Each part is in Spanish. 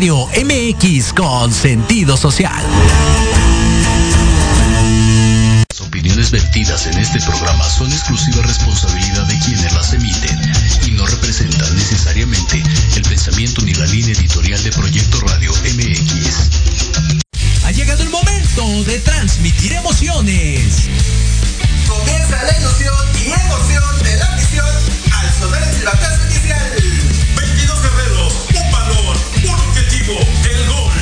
Radio MX con sentido social. Las opiniones vertidas en este programa son exclusiva responsabilidad de quienes las emiten y no representan necesariamente el pensamiento ni la línea editorial de Proyecto Radio MX. Ha llegado el momento de transmitir emociones. Comienza la ilusión y emoción de la misión al sonar el silbatazo inicial. 22 guerreros, un valor, el gol.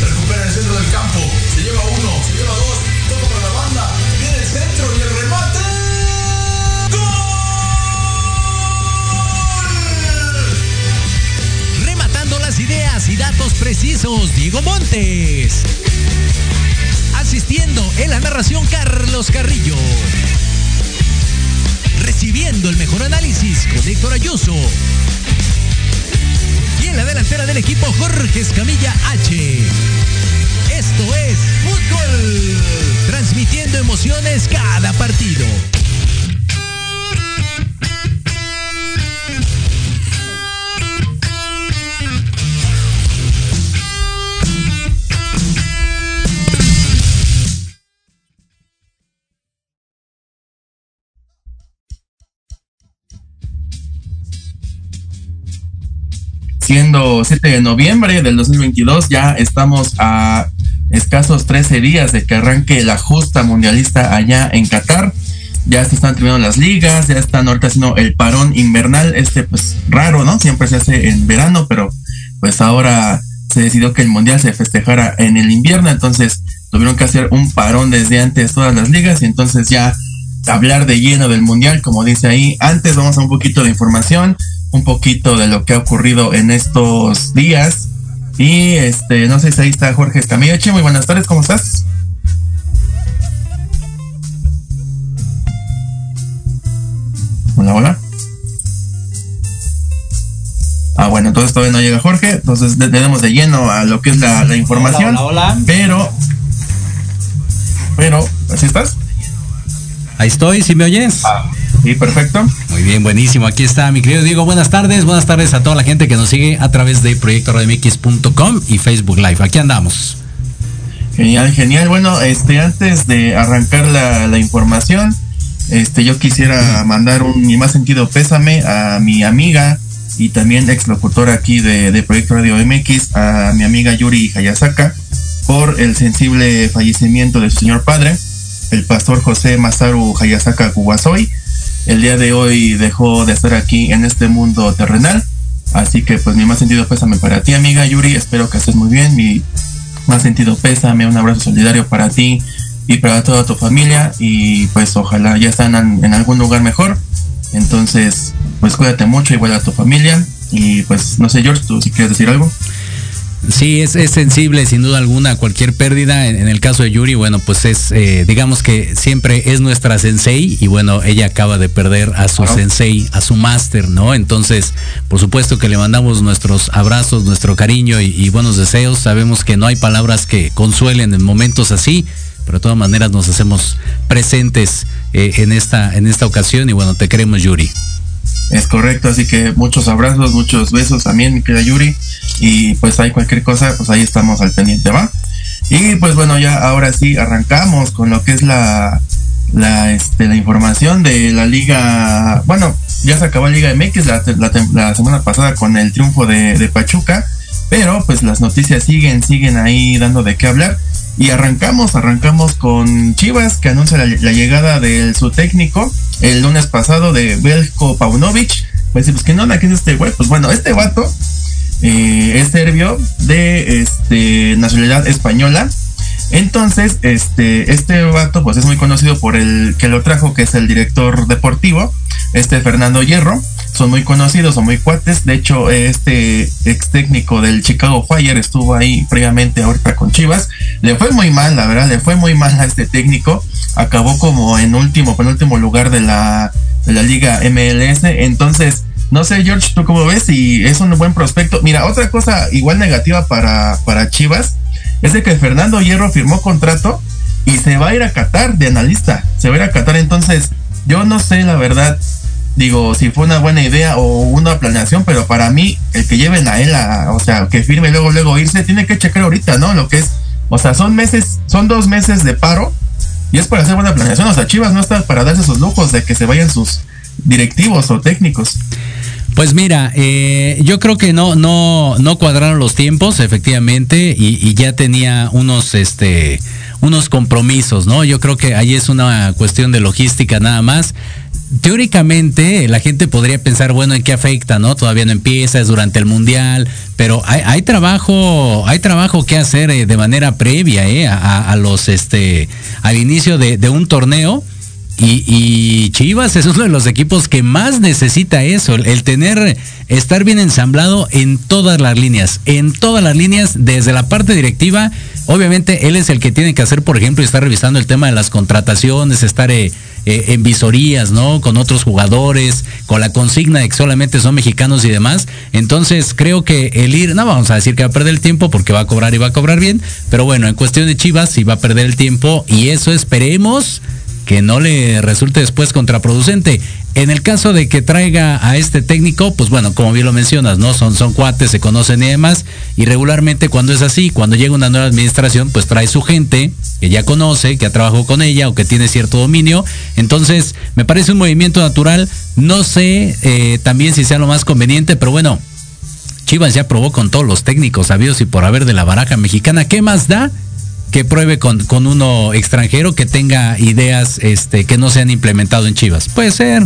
Recupera el centro del campo. Se lleva uno, se lleva dos. Todo para la banda. Viene el centro y el remate. ¡Gol! Rematando las ideas y datos precisos, Diego Montes. Asistiendo en la narración, Carlos Carrillo. Recibiendo el mejor análisis con Héctor Ayuso. En la delantera del equipo, Jorge Escamilla H. Esto es fútbol. Transmitiendo emociones cada partido. Siendo 7 de noviembre del 2022, ya estamos a escasos 13 días de que arranque la justa mundialista allá en Qatar. Ya se están terminando las ligas, ya están ahorita haciendo el parón invernal, este pues raro, ¿no? Siempre se hace en verano, pero pues ahora se decidió que el mundial se festejara en el invierno, entonces tuvieron que hacer un parón desde antes todas las ligas y entonces ya hablar de lleno del mundial, como dice ahí. Antes vamos a un poquito de información, un poquito de lo que ha ocurrido en estos días. Y este, no sé si ahí está Jorge Escamillo. Che, muy buenas tardes, ¿cómo estás? Hola, hola. Ah, bueno, entonces todavía no llega Jorge, entonces tenemos de lleno a lo que es la, la información. Hola, hola, hola. Pero, pero, ¿así estás? Ahí estoy, ¿sí me oyes? Ah, sí, perfecto. Muy bien, buenísimo. Aquí está mi querido Diego. Buenas tardes, buenas tardes a toda la gente que nos sigue a través de proyectoradmx.com y Facebook Live. Aquí andamos. Genial, genial. Bueno, este, antes de arrancar la, la información, este, yo quisiera mandar un mi más sentido pésame a mi amiga y también ex locutora aquí de, de Proyecto Radio MX, a mi amiga Yuri Hayasaka, por el sensible fallecimiento de su señor padre, el pastor José Masaru Hayasaka Kuwasoy. El día de hoy dejó de estar aquí en este mundo terrenal. Así que pues mi más sentido pésame para ti, amiga Yuri. Espero que estés muy bien. Mi más sentido pésame, un abrazo solidario para ti y para toda tu familia. Y pues ojalá ya están en, en algún lugar mejor. Entonces, pues cuídate mucho, igual a tu familia. Y pues no sé, George, tú si quieres decir algo. Sí, es, es, sensible sin duda alguna a cualquier pérdida. En, en, el caso de Yuri, bueno, pues es, eh, digamos que siempre es nuestra sensei y bueno, ella acaba de perder a su sensei, a su máster, ¿no? Entonces, por supuesto que le mandamos nuestros abrazos, nuestro cariño y, y, buenos deseos. Sabemos que no hay palabras que consuelen en momentos así, pero de todas maneras nos hacemos presentes eh, en, esta, en esta ocasión y bueno, te queremos Yuri. Es correcto, así que muchos abrazos, muchos besos también, mi querida Yuri. Y pues hay cualquier cosa, pues ahí estamos al pendiente, ¿va? Y pues bueno, ya ahora sí arrancamos con lo que es la, la, este, la información de la liga. Bueno, ya se acabó la Liga MX la, la, la semana pasada con el triunfo de, de Pachuca, pero pues las noticias siguen, siguen ahí dando de qué hablar. Y arrancamos, arrancamos con Chivas, que anuncia la, llegada de su técnico el lunes pasado de Belko Paunovic. Pues, pues que no, ¿qué es este güey? Pues bueno, este vato eh, es serbio de este, nacionalidad española. Entonces, este, este vato pues es muy conocido por el que lo trajo, que es el director deportivo, este Fernando Hierro. Son muy conocidos, son muy cuates. De hecho, este ex técnico del Chicago Fire estuvo ahí previamente ahorita con Chivas. Le fue muy mal, la verdad, le fue muy mal a este técnico. Acabó como en último, penúltimo lugar de la de la Liga MLS. Entonces, no sé, George, ¿tú cómo ves? Y es un buen prospecto. Mira, otra cosa igual negativa para, para Chivas es de que Fernando Hierro firmó contrato y se va a ir a Qatar de analista. Se va a ir a Qatar. Entonces, yo no sé la verdad, digo, si fue una buena idea o una planeación, pero para mí, el que lleven a él, o sea, que firme luego, luego irse, tiene que checar ahorita, ¿no? Lo que es, o sea, son meses, son dos meses de paro y es para hacer buena planeación. O sea, Chivas no está para darse esos lujos de que se vayan sus directivos o técnicos. Pues mira, eh, yo creo que no, no, no cuadraron los tiempos, efectivamente, y, y, ya tenía unos, este, unos compromisos, ¿no? Yo creo que ahí es una cuestión de logística nada más teóricamente la gente podría pensar, bueno, ¿en qué afecta, no? Todavía no empieza, es durante el mundial, pero hay, hay trabajo, hay trabajo que hacer eh, de manera previa, eh, a, los, este, al inicio de, un torneo. Y, Chivas es uno de los equipos que más necesita eso, el, tener, estar bien ensamblado en todas las líneas, en todas las líneas, desde la parte directiva. Obviamente él es el que tiene que hacer, por ejemplo, y estar revisando el tema de las contrataciones, estar eh, eh, en visorías, ¿no? Con otros jugadores, con la consigna de que solamente son mexicanos y demás. Entonces creo que el ir, no vamos a decir que va a perder el tiempo porque va a cobrar y va a cobrar bien, pero bueno, en cuestión de Chivas sí va a perder el tiempo y eso esperemos que no le resulte después contraproducente. En el caso de que traiga a este técnico, pues bueno, como bien lo mencionas, ¿no? Son, son cuates, se conocen y demás. Y regularmente cuando es así, cuando llega una nueva administración, pues trae su gente que ya conoce, que ha trabajado con ella o que tiene cierto dominio. Entonces, me parece un movimiento natural. No sé eh, también si sea lo más conveniente, pero bueno, Chivas ya probó con todos los técnicos sabidos y por haber de la baraja mexicana. ¿Qué más da? Que pruebe con, con, uno extranjero que tenga ideas este, que no se han implementado en Chivas. Puede ser.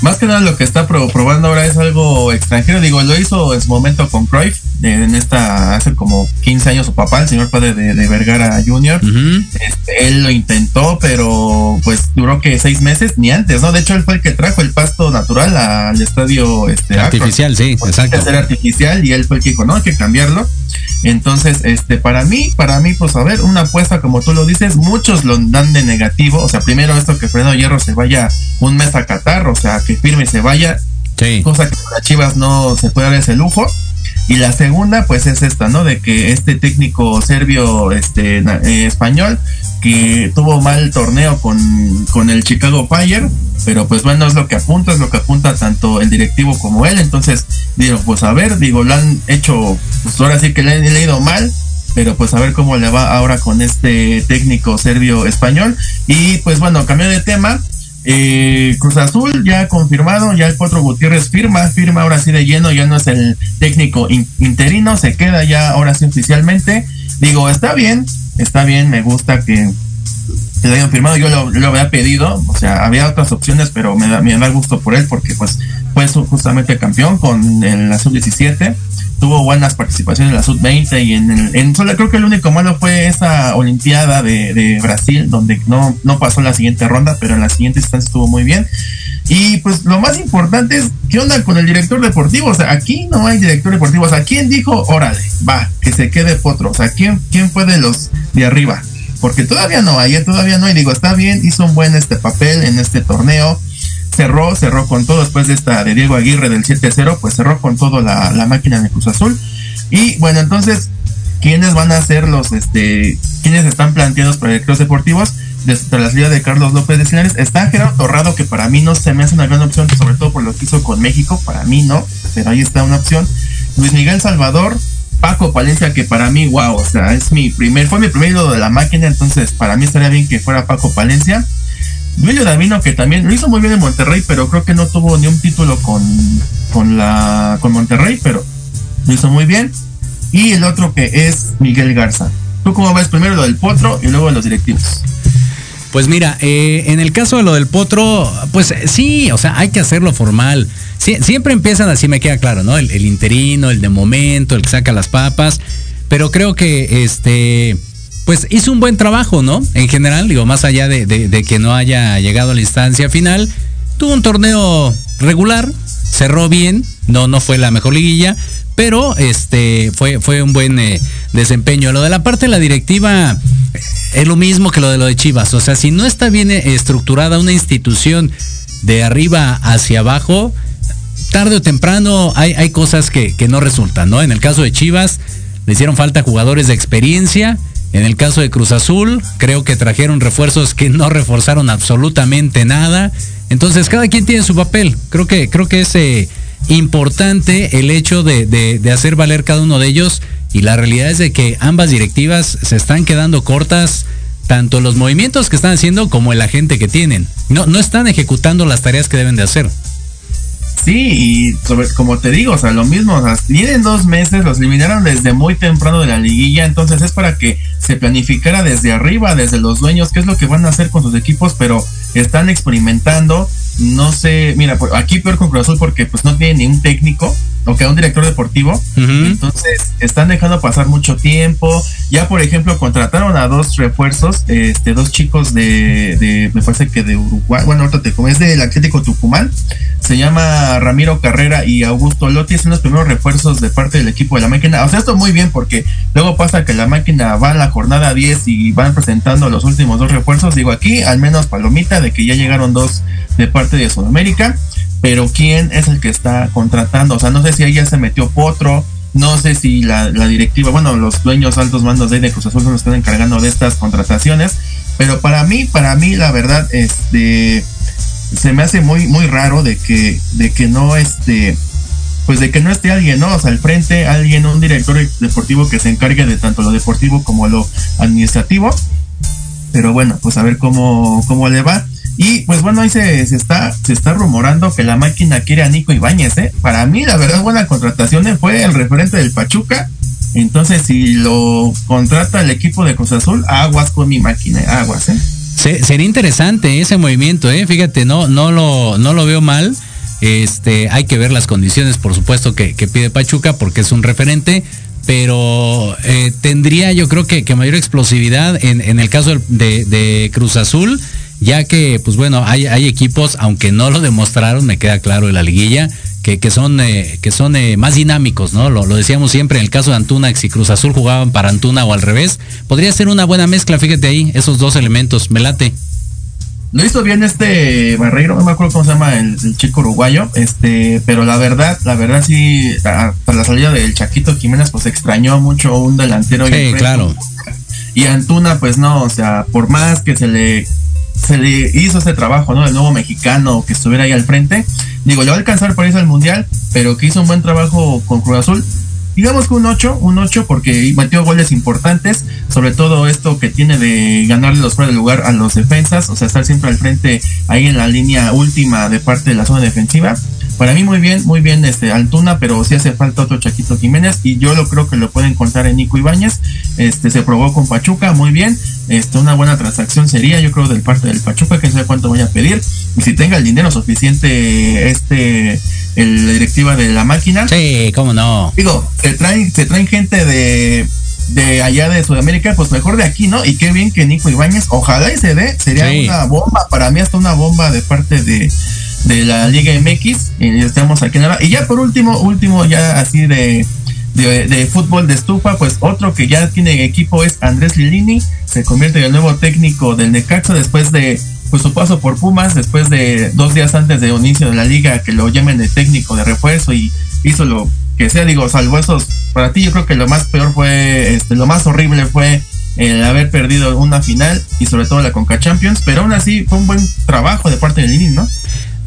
Más que nada lo que está pro, probando ahora es algo extranjero. Digo, lo hizo en su momento con Cruyff, en esta, hace como 15 años su papá, el señor padre de, de Vergara Jr. Uh -huh. este, él lo intentó, pero pues duró que seis meses, ni antes, ¿no? De hecho, él fue el que trajo el pasto natural al estadio este, artificial, Acro, sí, exacto. Ser artificial y él fue el que dijo, no, hay que cambiarlo. Entonces, este, para mí, para mí, pues a ver, una apuesta como tú lo dices, muchos lo dan de negativo. O sea, primero esto que Fernando Hierro se vaya un mes a Qatar, o sea, que firme y se vaya. Sí. Cosa que para Chivas no se puede dar ese lujo. Y la segunda, pues es esta, ¿no? De que este técnico serbio, este, eh, español, que tuvo mal torneo con, con el Chicago Fire, pero pues bueno, es lo que apunta, es lo que apunta tanto el directivo como él. Entonces, digo, pues a ver, digo, lo han hecho, pues ahora sí que le han leído mal, pero pues a ver cómo le va ahora con este técnico serbio español. Y pues bueno, cambió de tema. Eh, Cruz Azul ya confirmado, ya el Cuatro Gutiérrez firma, firma ahora sí de lleno, ya no es el técnico in, interino, se queda ya ahora sí oficialmente. Digo, está bien, está bien, me gusta que, lo hayan firmado, yo lo, yo lo, había pedido, o sea, había otras opciones, pero me da, me da gusto por él porque pues fue justamente campeón con el Azul 17 tuvo buenas participaciones en la sub-20 y en, el, en solo creo que el único malo fue esa Olimpiada de, Brasil, donde no, no pasó la siguiente ronda, pero en la siguiente instancia estuvo muy bien. Y pues lo más importante es, ¿qué onda con el director deportivo? O sea, aquí no hay director deportivo. O sea, ¿quién dijo, órale, va, que se quede Potro? O sea, ¿quién, quién fue de los de arriba? Porque todavía no hay, todavía no hay. Digo, está bien, hizo un buen este papel en este torneo cerró, cerró con todo después de esta de Diego Aguirre del 7-0, pues cerró con todo la, la, máquina de Cruz Azul. Y bueno, entonces, ¿quiénes van a ser los, este, quiénes están planteados proyectos deportivos? Desde la salida de Carlos López de Sinares, está Gerardo Torrado, que para mí no se me hace una gran opción, sobre todo por lo que hizo con México, para mí no, pero ahí está una opción. Luis Miguel Salvador, Paco Palencia, que para mí, wow, o sea, es mi primer, fue mi primer ídolo de la máquina, entonces para mí estaría bien que fuera Paco Palencia. Duilio Davino, que también lo hizo muy bien en Monterrey, pero creo que no tuvo ni un título con, con, la, con Monterrey, pero lo hizo muy bien. Y el otro que es Miguel Garza. ¿Tú cómo ves primero lo del Potro y luego los directivos? Pues mira, eh, en el caso de lo del Potro, pues sí, o sea, hay que hacerlo formal. Sie siempre empiezan así, me queda claro, ¿no? El interino, el de momento, el que saca las papas. Pero creo que este pues hizo un buen trabajo, ¿no? En general, digo, más allá de, que no haya llegado a la instancia final, tuvo un torneo regular, cerró bien, no, no fue la mejor liguilla, pero este fue, fue un buen eh, desempeño. Lo de la parte de la directiva es lo mismo que lo de lo de Chivas. O sea, si no está bien estructurada una institución de arriba hacia abajo, tarde o temprano hay, hay cosas que no resultan, ¿no? En el caso de Chivas, le hicieron falta jugadores de experiencia. En el caso de Cruz Azul, creo que trajeron refuerzos que no reforzaron absolutamente nada. Entonces, cada quien tiene su papel. Creo que, creo que es eh, importante el hecho de, de, de, hacer valer cada uno de ellos. Y la realidad es de que ambas directivas se están quedando cortas, tanto los movimientos que están haciendo como el agente que tienen. No, no están ejecutando las tareas que deben de hacer. Sí, y sobre, como te digo, o sea, lo mismo, o sea, tienen dos meses, los eliminaron desde muy temprano de la liguilla, entonces es para que se planificara desde arriba, desde los dueños, qué es lo que van a hacer con sus equipos, pero están experimentando, no sé, mira, aquí peor con Cruz Azul porque pues no tiene ni un técnico, o que un director deportivo, uh -huh. entonces están dejando pasar mucho tiempo, ya por ejemplo contrataron a dos refuerzos, este, dos chicos de, de me parece que de Uruguay, bueno, ahorita te como es del Atlético Tucumán, se llama Ramiro Carrera y Augusto Lotti, son los primeros refuerzos de parte del equipo de la máquina, o sea, esto muy bien porque luego pasa que la máquina va en la jornada 10 y van presentando los últimos dos refuerzos, digo aquí, al menos palomita de que ya llegaron dos de parte de Sudamérica, pero quién es el que está contratando, o sea, no sé si ahí ya se metió Potro, no sé si la, directiva, bueno, los dueños altos mandos de, de Cruz Azul se están encargando de estas contrataciones, pero para mí, para mí la verdad, este, se me hace muy, muy raro de que, de que no, este, pues de que no esté alguien, ¿no? O sea, al frente, alguien, un director deportivo que se encargue de tanto lo deportivo como lo administrativo, pero bueno, pues a ver cómo, cómo le va. Y pues bueno, ahí se, está, se está rumorando que la máquina quiere a Nico Ibáñez, ¿eh? Para mí, la verdad, buena contratación fue el referente del Pachuca. Entonces, si lo contrata el equipo de Cruz Azul, aguas con mi máquina, aguas, ¿eh? Se, sería interesante ese movimiento, ¿eh? Fíjate, no, no, lo, no lo veo mal. Este, hay que ver las condiciones, por supuesto, que, que pide Pachuca, porque es un referente pero eh, tendría yo creo que, que mayor explosividad en, en el caso de, Cruz Azul, ya que, pues bueno, hay, hay equipos, aunque no lo demostraron, me queda claro en la liguilla, que, que son, eh, que son eh, más dinámicos, ¿no? Lo, lo, decíamos siempre en el caso de Antuna, que si Cruz Azul jugaban para Antuna o al revés, podría ser una buena mezcla, fíjate ahí, esos dos elementos, me late. Lo hizo bien este Barreiro, no me acuerdo cómo se llama el, el, chico uruguayo, este, pero la verdad, la verdad sí, hasta la salida del Chaquito Jiménez, pues extrañó mucho un delantero. Sí, y claro. Y Antuna, pues no, o sea, por más que se le se le hizo ese trabajo, ¿no? El nuevo mexicano que estuviera ahí al frente. Digo, le va a alcanzar para irse al mundial, pero que hizo un buen trabajo con Cruz Azul. Digamos que un 8, un 8 porque metió goles importantes, sobre todo esto que tiene de ganarle los fuera de lugar a los defensas, o sea, estar siempre al frente ahí en la línea última de parte de la zona defensiva. Para mí muy bien, muy bien este Altuna, pero sí hace falta otro Chaquito Jiménez y yo lo creo que lo pueden contar en Nico Ibáñez. Este se probó con Pachuca, muy bien. Este una buena transacción sería, yo creo del parte del Pachuca, que no sé cuánto voy a pedir y si tenga el dinero suficiente este el, la directiva de la máquina. Sí, cómo no. Digo, se traen se traen gente de de allá de Sudamérica, pues mejor de aquí, ¿no? Y qué bien que Nico Ibáñez, ojalá y se dé, sería sí. una bomba, para mí hasta una bomba de parte de, de la Liga MX, y estamos aquí en la... Y ya por último, último ya así de, de, fútbol de estufa, pues otro que ya tiene equipo es Andrés Lilini, se convierte en el nuevo técnico del Necaxa después de pues su paso por Pumas, después de dos días antes de inicio de la liga que lo llamen de técnico de refuerzo y hizo lo que sea, digo, salvo esos, para ti yo creo que lo más peor fue, este, lo más horrible fue el haber perdido una final y sobre todo la Conca Champions, pero aún así fue un buen trabajo de parte de Lini, ¿no?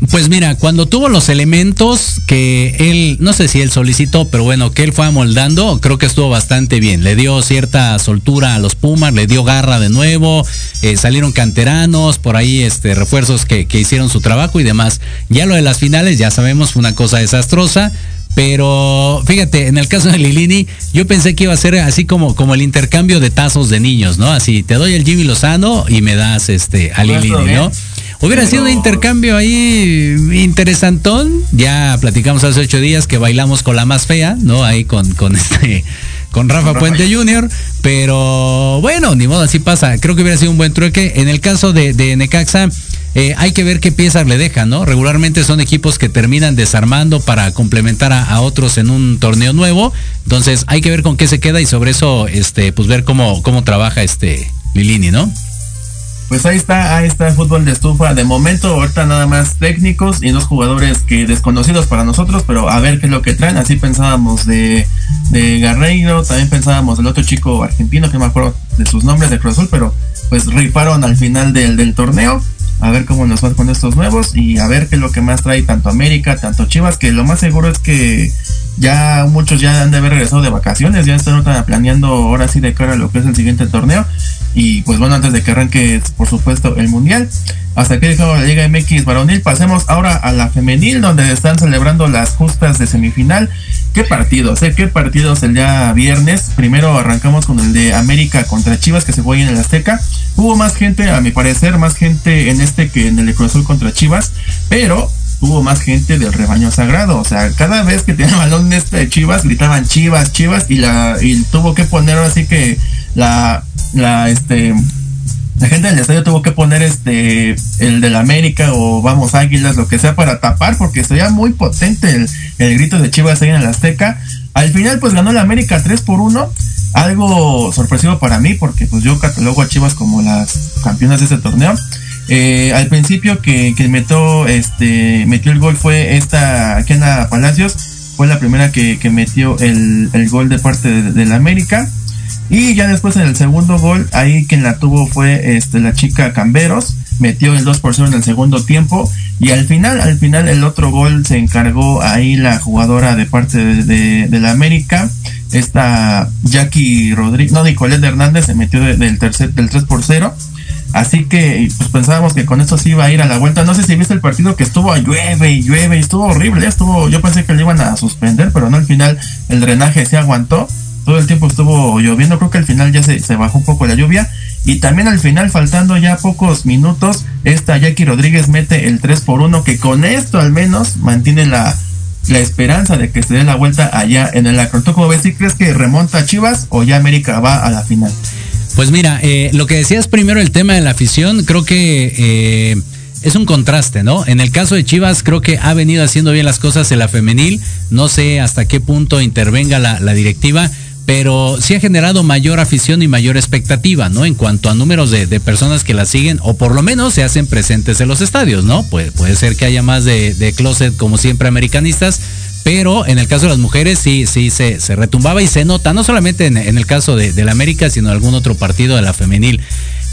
Pues mira, cuando tuvo los elementos que él, no sé si él solicitó, pero bueno, que él fue amoldando, creo que estuvo bastante bien. Le dio cierta soltura a los Pumas, le dio garra de nuevo, eh, salieron canteranos, por ahí este, refuerzos que, que hicieron su trabajo y demás. Ya lo de las finales, ya sabemos, fue una cosa desastrosa. Pero fíjate, en el caso de Lilini, yo pensé que iba a ser así como, como el intercambio de tazos de niños, ¿no? Así, te doy el Jimmy Lozano y me das este a Lilini, ¿no? Hubiera sido un intercambio ahí interesantón. Ya platicamos hace ocho días que bailamos con la más fea, ¿no? Ahí con, con este con Rafa Puente Jr., pero bueno, ni modo, así pasa. Creo que hubiera sido un buen trueque. En el caso de, de Necaxa, eh, hay que ver qué piezas le dejan, ¿no? Regularmente son equipos que terminan desarmando para complementar a, a, otros en un torneo nuevo. Entonces hay que ver con qué se queda y sobre eso, este, pues ver cómo, cómo trabaja este Lilini, ¿no? Pues ahí está, ahí está el fútbol de estufa. De momento, ahorita nada más técnicos y dos jugadores que desconocidos para nosotros, pero a ver qué es lo que traen. Así pensábamos de, de Garreiro, también pensábamos del otro chico argentino, que me acuerdo de sus nombres de Cruz Azul, pero pues rifaron al final del, del torneo. A ver cómo nos va con estos nuevos y a ver qué es lo que más trae tanto América, tanto Chivas, que lo más seguro es que ya muchos ya han de haber regresado de vacaciones, ya están planeando ahora sí de cara a lo que es el siguiente torneo. Y pues bueno, antes de que arranque, por supuesto, el Mundial. Hasta aquí dejamos la Liga MX varonil. Pasemos ahora a la femenil, donde están celebrando las justas de semifinal. ¿Qué partidos? Eh? ¿Qué partidos el día viernes? Primero arrancamos con el de América contra Chivas, que se fue en el Azteca. Hubo más gente, a mi parecer, más gente en este que en el de contra Chivas. Pero hubo más gente del rebaño sagrado. O sea, cada vez que tenía balón este de Chivas, gritaban Chivas, Chivas, y la, y tuvo que poner así que la, la, este, la gente del estadio tuvo que poner este, el del América o vamos Águilas, lo que sea para tapar, porque sería muy potente el, el grito de Chivas ahí en el Azteca. Al final, pues ganó el América 3 por 1. Algo sorpresivo para mí, porque pues yo catalogo a Chivas como las campeonas de ese torneo. Eh, al principio que, que metió, este, metió el gol fue esta Kena Palacios, fue la primera que, que metió el, el, gol de parte de, la América. Y ya después en el segundo gol, ahí quien la tuvo fue este, la chica Camberos, metió el 2 por 0 en el segundo tiempo. Y al final, al final el otro gol se encargó ahí la jugadora de parte de, la América, esta Jackie Rodríguez, no, Nicolette Hernández se metió del tercer, del 3 por 0 Así que pues pensábamos que con esto sí iba a ir a la vuelta. No sé si viste el partido que estuvo llueve y llueve y estuvo horrible. Estuvo, yo pensé que le iban a suspender, pero no al final el drenaje se aguantó. Todo el tiempo estuvo lloviendo. Creo que al final ya se, se bajó un poco la lluvia. Y también al final, faltando ya pocos minutos, esta Jackie Rodríguez mete el 3 por 1 que con esto al menos mantiene la, la esperanza de que se dé la vuelta allá en el Acron. ¿Tú cómo ves? ¿Si crees que remonta a Chivas o ya América va a la final? Pues mira, eh, lo que decías primero, el tema de la afición, creo que eh, es un contraste, ¿no? En el caso de Chivas, creo que ha venido haciendo bien las cosas en la femenil. No sé hasta qué punto intervenga la, directiva, pero sí ha generado mayor afición y mayor expectativa, ¿no? En cuanto a números de, personas que la siguen, o por lo menos se hacen presentes en los estadios, ¿no? Puede, ser que haya más de closet, como siempre, americanistas pero en el caso de las mujeres sí, sí se, se retumbaba y se nota, no solamente en, el caso de, del América, sino algún otro partido de la femenil.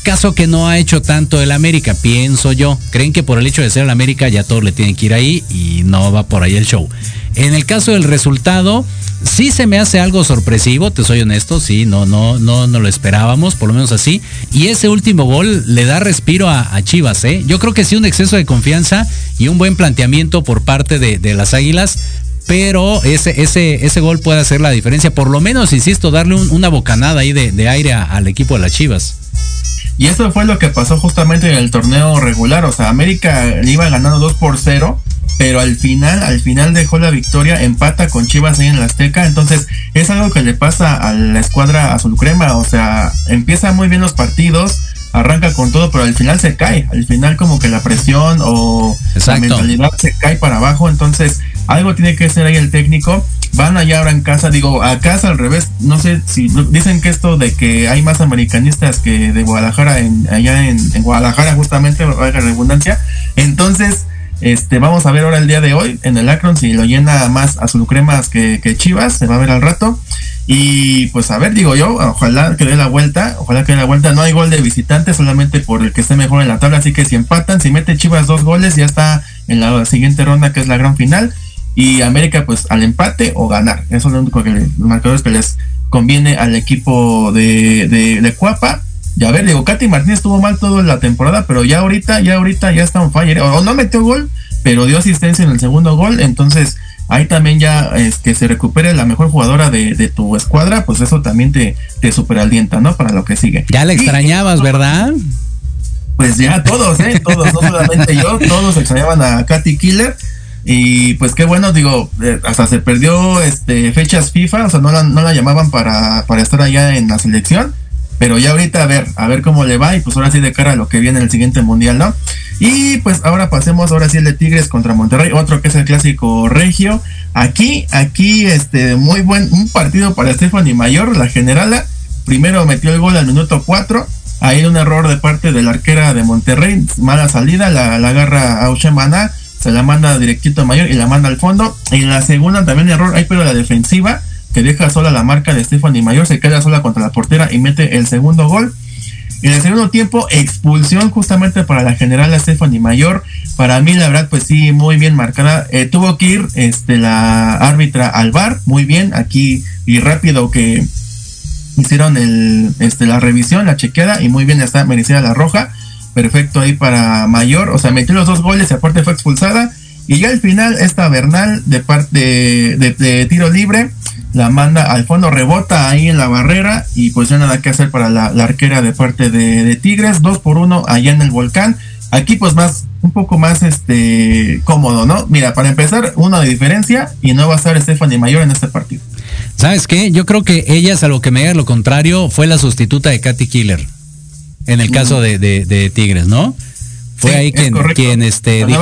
Caso que no ha hecho tanto el América, pienso yo. Creen que por el hecho de ser el América ya todos le tienen que ir ahí y no va por ahí el show. En el caso del resultado, sí se me hace algo sorpresivo, te soy honesto, sí, no, no, no, no lo esperábamos, por lo menos así. Y ese último gol le da respiro a, Chivas, ¿eh? Yo creo que sí un exceso de confianza y un buen planteamiento por parte de las Águilas pero ese, ese, ese gol puede hacer la diferencia. Por lo menos, insisto, darle una bocanada ahí de, aire al equipo de las Chivas. Y eso fue lo que pasó justamente en el torneo regular. O sea, América iba ganando 2 por 0, pero al final, al final dejó la victoria, empata con Chivas ahí en la Azteca. Entonces, es algo que le pasa a la escuadra azul crema. O sea, empieza muy bien los partidos, arranca con todo, pero al final se cae. Al final como que la presión o la mentalidad se cae para abajo. Entonces, algo tiene que ser ahí el técnico. Van allá ahora en casa, digo, a casa al revés. No sé si dicen que esto de que hay más americanistas que de Guadalajara, en, allá en, Guadalajara justamente, valga redundancia. Entonces, este, vamos a ver ahora el día de hoy en el Akron si lo llena más azul cremas que, que Chivas, se va a ver al rato. Y pues a ver, digo yo, ojalá que dé la vuelta, ojalá que dé la vuelta. No hay gol de visitante, solamente por el que esté mejor en la tabla. Así que si empatan, si mete Chivas dos goles, ya está en la siguiente ronda que es la gran final y América pues al empate o ganar. Eso es lo único que los marcadores que les conviene al equipo de, de, de Cuapa. Y a ver, digo, Katy Martínez estuvo mal toda la temporada, pero ya ahorita, ya ahorita ya está un fire. O, no metió gol, pero dio asistencia en el segundo gol. Entonces, ahí también ya es que se recupere la mejor jugadora de, de tu escuadra, pues eso también te, te superalienta, ¿no? Para lo que sigue. Ya le extrañabas, ¿verdad? Pues ya todos, ¿eh? Todos, no solamente yo, todos extrañaban a Katy Killer. Y pues qué bueno, digo, eh, hasta se perdió este fechas FIFA, o sea, no la, no la llamaban para, para estar allá en la selección. Pero ya ahorita a ver, a ver cómo le va y pues ahora sí de cara a lo que viene en el siguiente mundial, ¿no? Y pues ahora pasemos, ahora sí el de Tigres contra Monterrey, otro que es el clásico regio. Aquí, aquí, este, muy buen, un partido para Stephanie Mayor, la generala. Primero metió el gol al minuto 4 Hay un error de parte de la arquera de Monterrey, mala salida, la, la agarra a Ushemana, la manda directito a Mayor y la manda al fondo. Y la segunda también error, hay pero la defensiva, que deja sola la marca de Stephanie Mayor, se queda sola contra la portera y mete el segundo gol. En el segundo tiempo, expulsión justamente para la general Stephanie Mayor. Para mí, la verdad, pues sí, muy bien marcada. Eh, tuvo que ir este, la árbitra al bar, muy bien, aquí y rápido que hicieron el, este, la revisión, la chequeada y muy bien está merecida la roja. Perfecto ahí para Mayor, o sea, metió los dos goles y aparte fue expulsada. Y ya al final, esta Bernal de parte de, tiro libre la manda al fondo, rebota ahí en la barrera y pues ya nada que hacer para la, arquera de parte de, Tigres, dos por uno allá en el volcán. Aquí pues más, un poco más este cómodo, ¿no? Mira, para empezar, uno de diferencia y no va a estar Stephanie Mayor en este partido. ¿Sabes qué? Yo creo que ella, a lo que me diga lo contrario, fue la sustituta de Katy Killer. En el caso de, de, Tigres, ¿no? Fue ahí quien, quien este, dijo.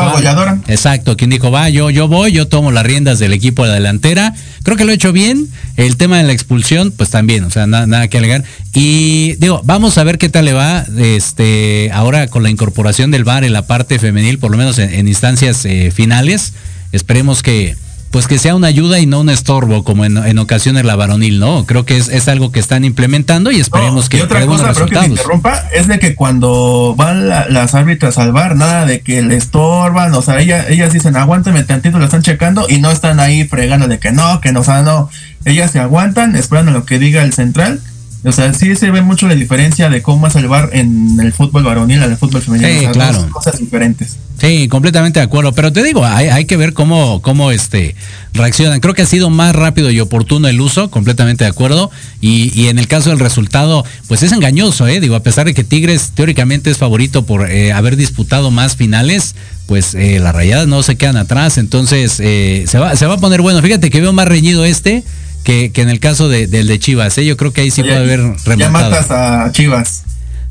exacto, quien dijo, va, yo, yo voy, yo tomo las riendas del equipo de la delantera. Creo que lo he hecho bien. El tema de la expulsión, pues también, o sea, nada que alegar. Y digo, vamos a ver qué tal le va este, ahora con la incorporación del VAR en la parte femenil, por lo menos en, instancias eh, finales. Esperemos que, pues que sea una ayuda y no un estorbo como en, ocasiones la varonil, ¿no? Creo que es, algo que están implementando y esperemos que y otra cosa, que se interrumpa es de que cuando van las árbitras al bar, nada de que le estorban, o sea, ellas, ellas dicen, aguántame tantito, lo están checando y no están ahí fregando de que no, que no, o sea, no, ellas se aguantan, esperando lo que diga el central o sea, sí se ve mucho la diferencia de cómo es el bar en el fútbol varonil al fútbol femenino. Sí, claro. Dos cosas diferentes. Sí, completamente de acuerdo. Pero te digo, hay, que ver cómo, cómo este, reaccionan. Creo que ha sido más rápido y oportuno el uso, completamente de acuerdo. Y, en el caso del resultado, pues es engañoso, ¿eh? Digo, a pesar de que Tigres teóricamente es favorito por eh, haber disputado más finales, pues eh, las rayadas no se quedan atrás. Entonces, eh, se, va, se va a poner bueno. Fíjate que veo más reñido este que, en el caso de, del de Chivas. ¿eh? Yo creo que ahí sí puede haber remontado. Ya matas a Chivas.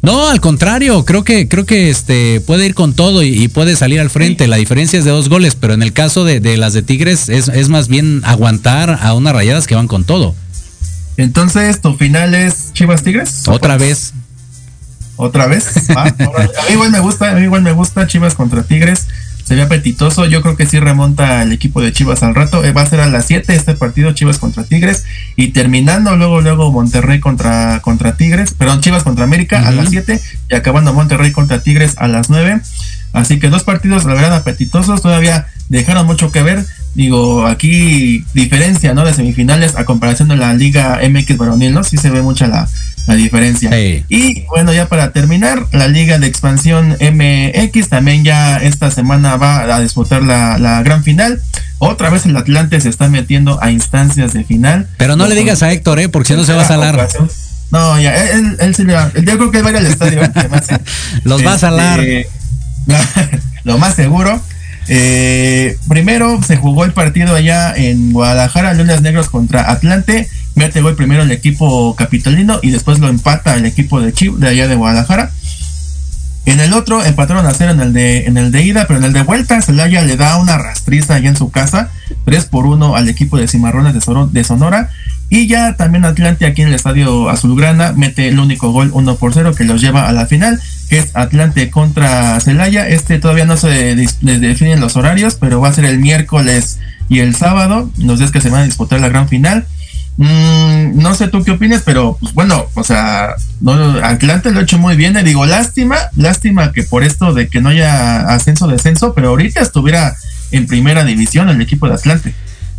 No, al contrario, creo que creo que este puede ir con todo y, puede salir al frente. La diferencia es de dos goles, pero en el caso de, las de Tigres es, es, más bien aguantar a unas rayadas que van con todo. Entonces, ¿tu final es Chivas Tigres? Otra vez. ¿Otra vez? a mí igual me gusta, a mí igual me gusta Chivas contra Tigres se ve apetitoso. Yo creo que sí remonta el equipo de Chivas al rato. Eh, va a ser a las 7 este partido, Chivas contra Tigres. Y terminando luego, luego Monterrey contra, contra Tigres. Perdón, Chivas contra América a las 7. Y acabando Monterrey contra Tigres a las 9. Así que dos partidos, la verdad, apetitosos. Todavía dejaron mucho que ver. Digo, aquí diferencia, ¿no? De semifinales a comparación de la Liga MX varonil, ¿no? Sí se ve mucha la, la diferencia. Y bueno, ya para terminar, la Liga de Expansión MX también ya esta semana va a disputar la, gran final. Otra vez el Atlante se está metiendo a instancias de final. Pero no le digas a Héctor, ¿eh? Porque si no se va a salar. No, ya, él, él, va. Yo creo que va a ir al estadio. Los va a salar. Este, lo más seguro. Eh, primero se jugó el partido allá en Guadalajara, Leones Negros contra Atlante. Mete gol primero el equipo capitalino y después lo empata el equipo de Chiv de allá de Guadalajara. En el otro empataron a cero en el de, en el de ida, pero en el de vuelta Celaya le da una rastriza allá en su casa, 3 por 1 al equipo de Cimarrones de, Sonora. Y ya también Atlante aquí en el estadio Azulgrana mete el único gol 1 por 0 que los lleva a la final, que es Atlante contra Celaya. Este todavía no se definen los horarios, pero va a ser el miércoles y el sábado, los días que se van a disputar la gran final. Mm, no sé tú qué opinas, pero pues bueno, o sea, Atlante lo ha hecho muy bien. Le digo, lástima, lástima que por esto de que no haya ascenso, descenso, pero ahorita estuviera en primera división el equipo de Atlante.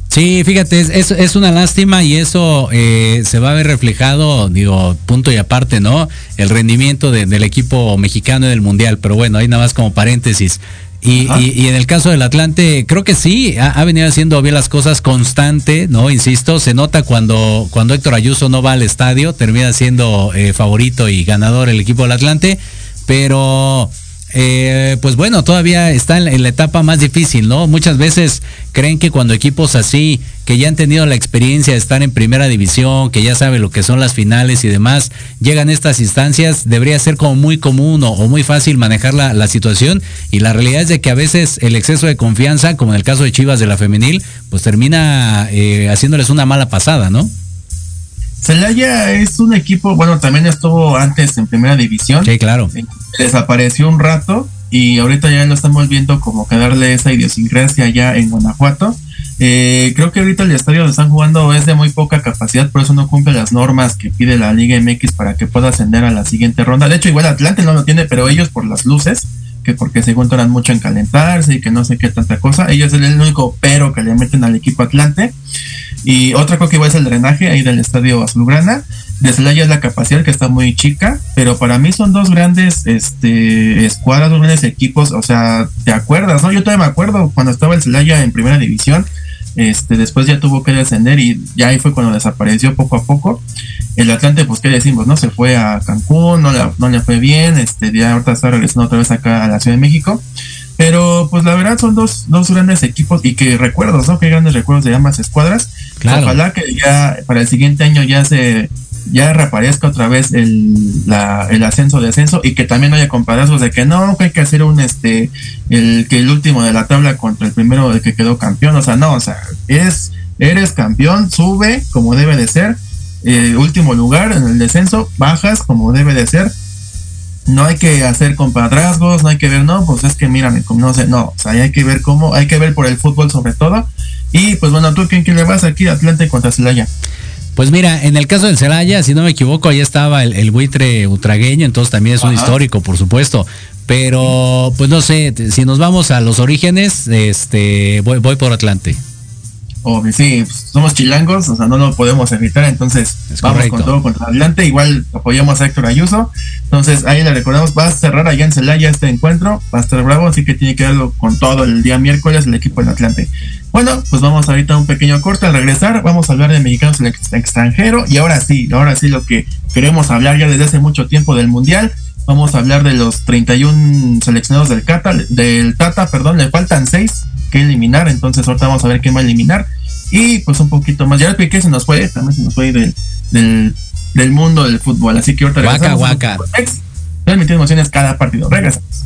Sí, fíjate, es, es, una lástima y eso eh, se va a ver reflejado, digo, punto y aparte, ¿no? El rendimiento del equipo mexicano en el Mundial, pero bueno, ahí nada más como paréntesis. Y, y, en el caso del Atlante, creo que sí, ha, venido haciendo bien las cosas constante, ¿no? Insisto, se nota cuando, cuando Héctor Ayuso no va al estadio, termina siendo eh, favorito y ganador el equipo del Atlante, pero eh, pues bueno, todavía está en, la etapa más difícil, ¿no? Muchas veces creen que cuando equipos así, que ya han tenido la experiencia de estar en primera división, que ya saben lo que son las finales y demás, llegan a estas instancias, debería ser como muy común o, muy fácil manejar la, situación. Y la realidad es de que a veces el exceso de confianza, como en el caso de Chivas de la femenil, pues termina eh, haciéndoles una mala pasada, ¿no? Celaya es un equipo, bueno, también estuvo antes en primera división. Sí, claro. Eh, desapareció un rato y ahorita ya lo estamos viendo como que darle esa idiosincrasia ya en Guanajuato. Eh, creo que ahorita el estadio donde están jugando es de muy poca capacidad, por eso no cumple las normas que pide la Liga MX para que pueda ascender a la siguiente ronda. De hecho, igual Atlante no lo tiene, pero ellos por las luces, que porque se encuentran mucho en calentarse y que no sé qué tanta cosa, ellos es el único pero que le meten al equipo Atlante. Y otra cosa que igual es el drenaje ahí del estadio Azulgrana. De Celaya es la capacidad que está muy chica, pero para mí son dos grandes este, escuadras, dos grandes equipos. O sea, ¿te acuerdas? no Yo todavía me acuerdo cuando estaba el Celaya en primera división este, después ya tuvo que descender y ya ahí fue cuando desapareció poco a poco. El Atlante, pues qué decimos, ¿no? Se fue a Cancún, no le, no le fue bien, este, ya ahorita está regresando otra vez acá a la Ciudad de México. Pero pues la verdad son dos, dos grandes equipos y que recuerdos, ¿no? Qué grandes recuerdos de ambas escuadras. Ojalá que ya para el siguiente año ya se ya reaparezca otra vez el, la, el ascenso de ascenso y que también haya compadrazos de que no, que hay que hacer un este, el que el último de la tabla contra el primero de que quedó campeón, o sea, no, o sea, es, eres campeón, sube como debe de ser, eh, último lugar en el descenso, bajas como debe de ser, no hay que hacer compadrazgos, no hay que ver, no, pues es que mírame, no sé, no, o sea, hay que ver cómo, hay que ver por el fútbol sobre todo, y pues bueno, tú quién, quién le vas aquí, Atlante contra Celaya. Pues mira, en el caso del Celaya, si no me equivoco, ahí estaba el, buitre utragueño, entonces también es un histórico, por supuesto. Pero, pues no sé, si nos vamos a los orígenes, este, voy, voy por Atlante. Oh, sí, pues, somos chilangos, o sea, no lo podemos evitar, entonces vamos con todo contra Atlante. Igual apoyamos a Héctor Ayuso, entonces ahí le recordamos, va a cerrar allá en Celaya este encuentro, va a estar bravo, así que tiene que verlo con todo el día miércoles el equipo del Atlante. Bueno, pues vamos ahorita a un pequeño corte. Al regresar, vamos a hablar de mexicanos en el extranjero. Y ahora sí, ahora sí lo que queremos hablar ya desde hace mucho tiempo del Mundial. Vamos a hablar de los 31 seleccionados del, Cata, del Tata, perdón, le faltan 6 que eliminar. Entonces ahorita vamos a ver quién va a eliminar. Y pues un poquito más. Ya el Piqué se nos fue, también se nos fue del, del, mundo del fútbol. Así que ahorita regresamos. Guaca, guaca. Transmitiendo emociones cada partido. Regresamos.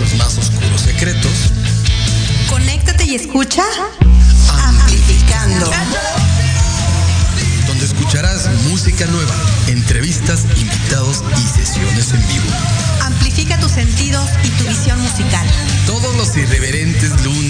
Sus más oscuros secretos, conéctate y escucha Amplificando. Donde escucharás música nueva, entrevistas, invitados y sesiones en vivo. Amplifica tus sentidos y tu visión musical. Todos los irreverentes lunes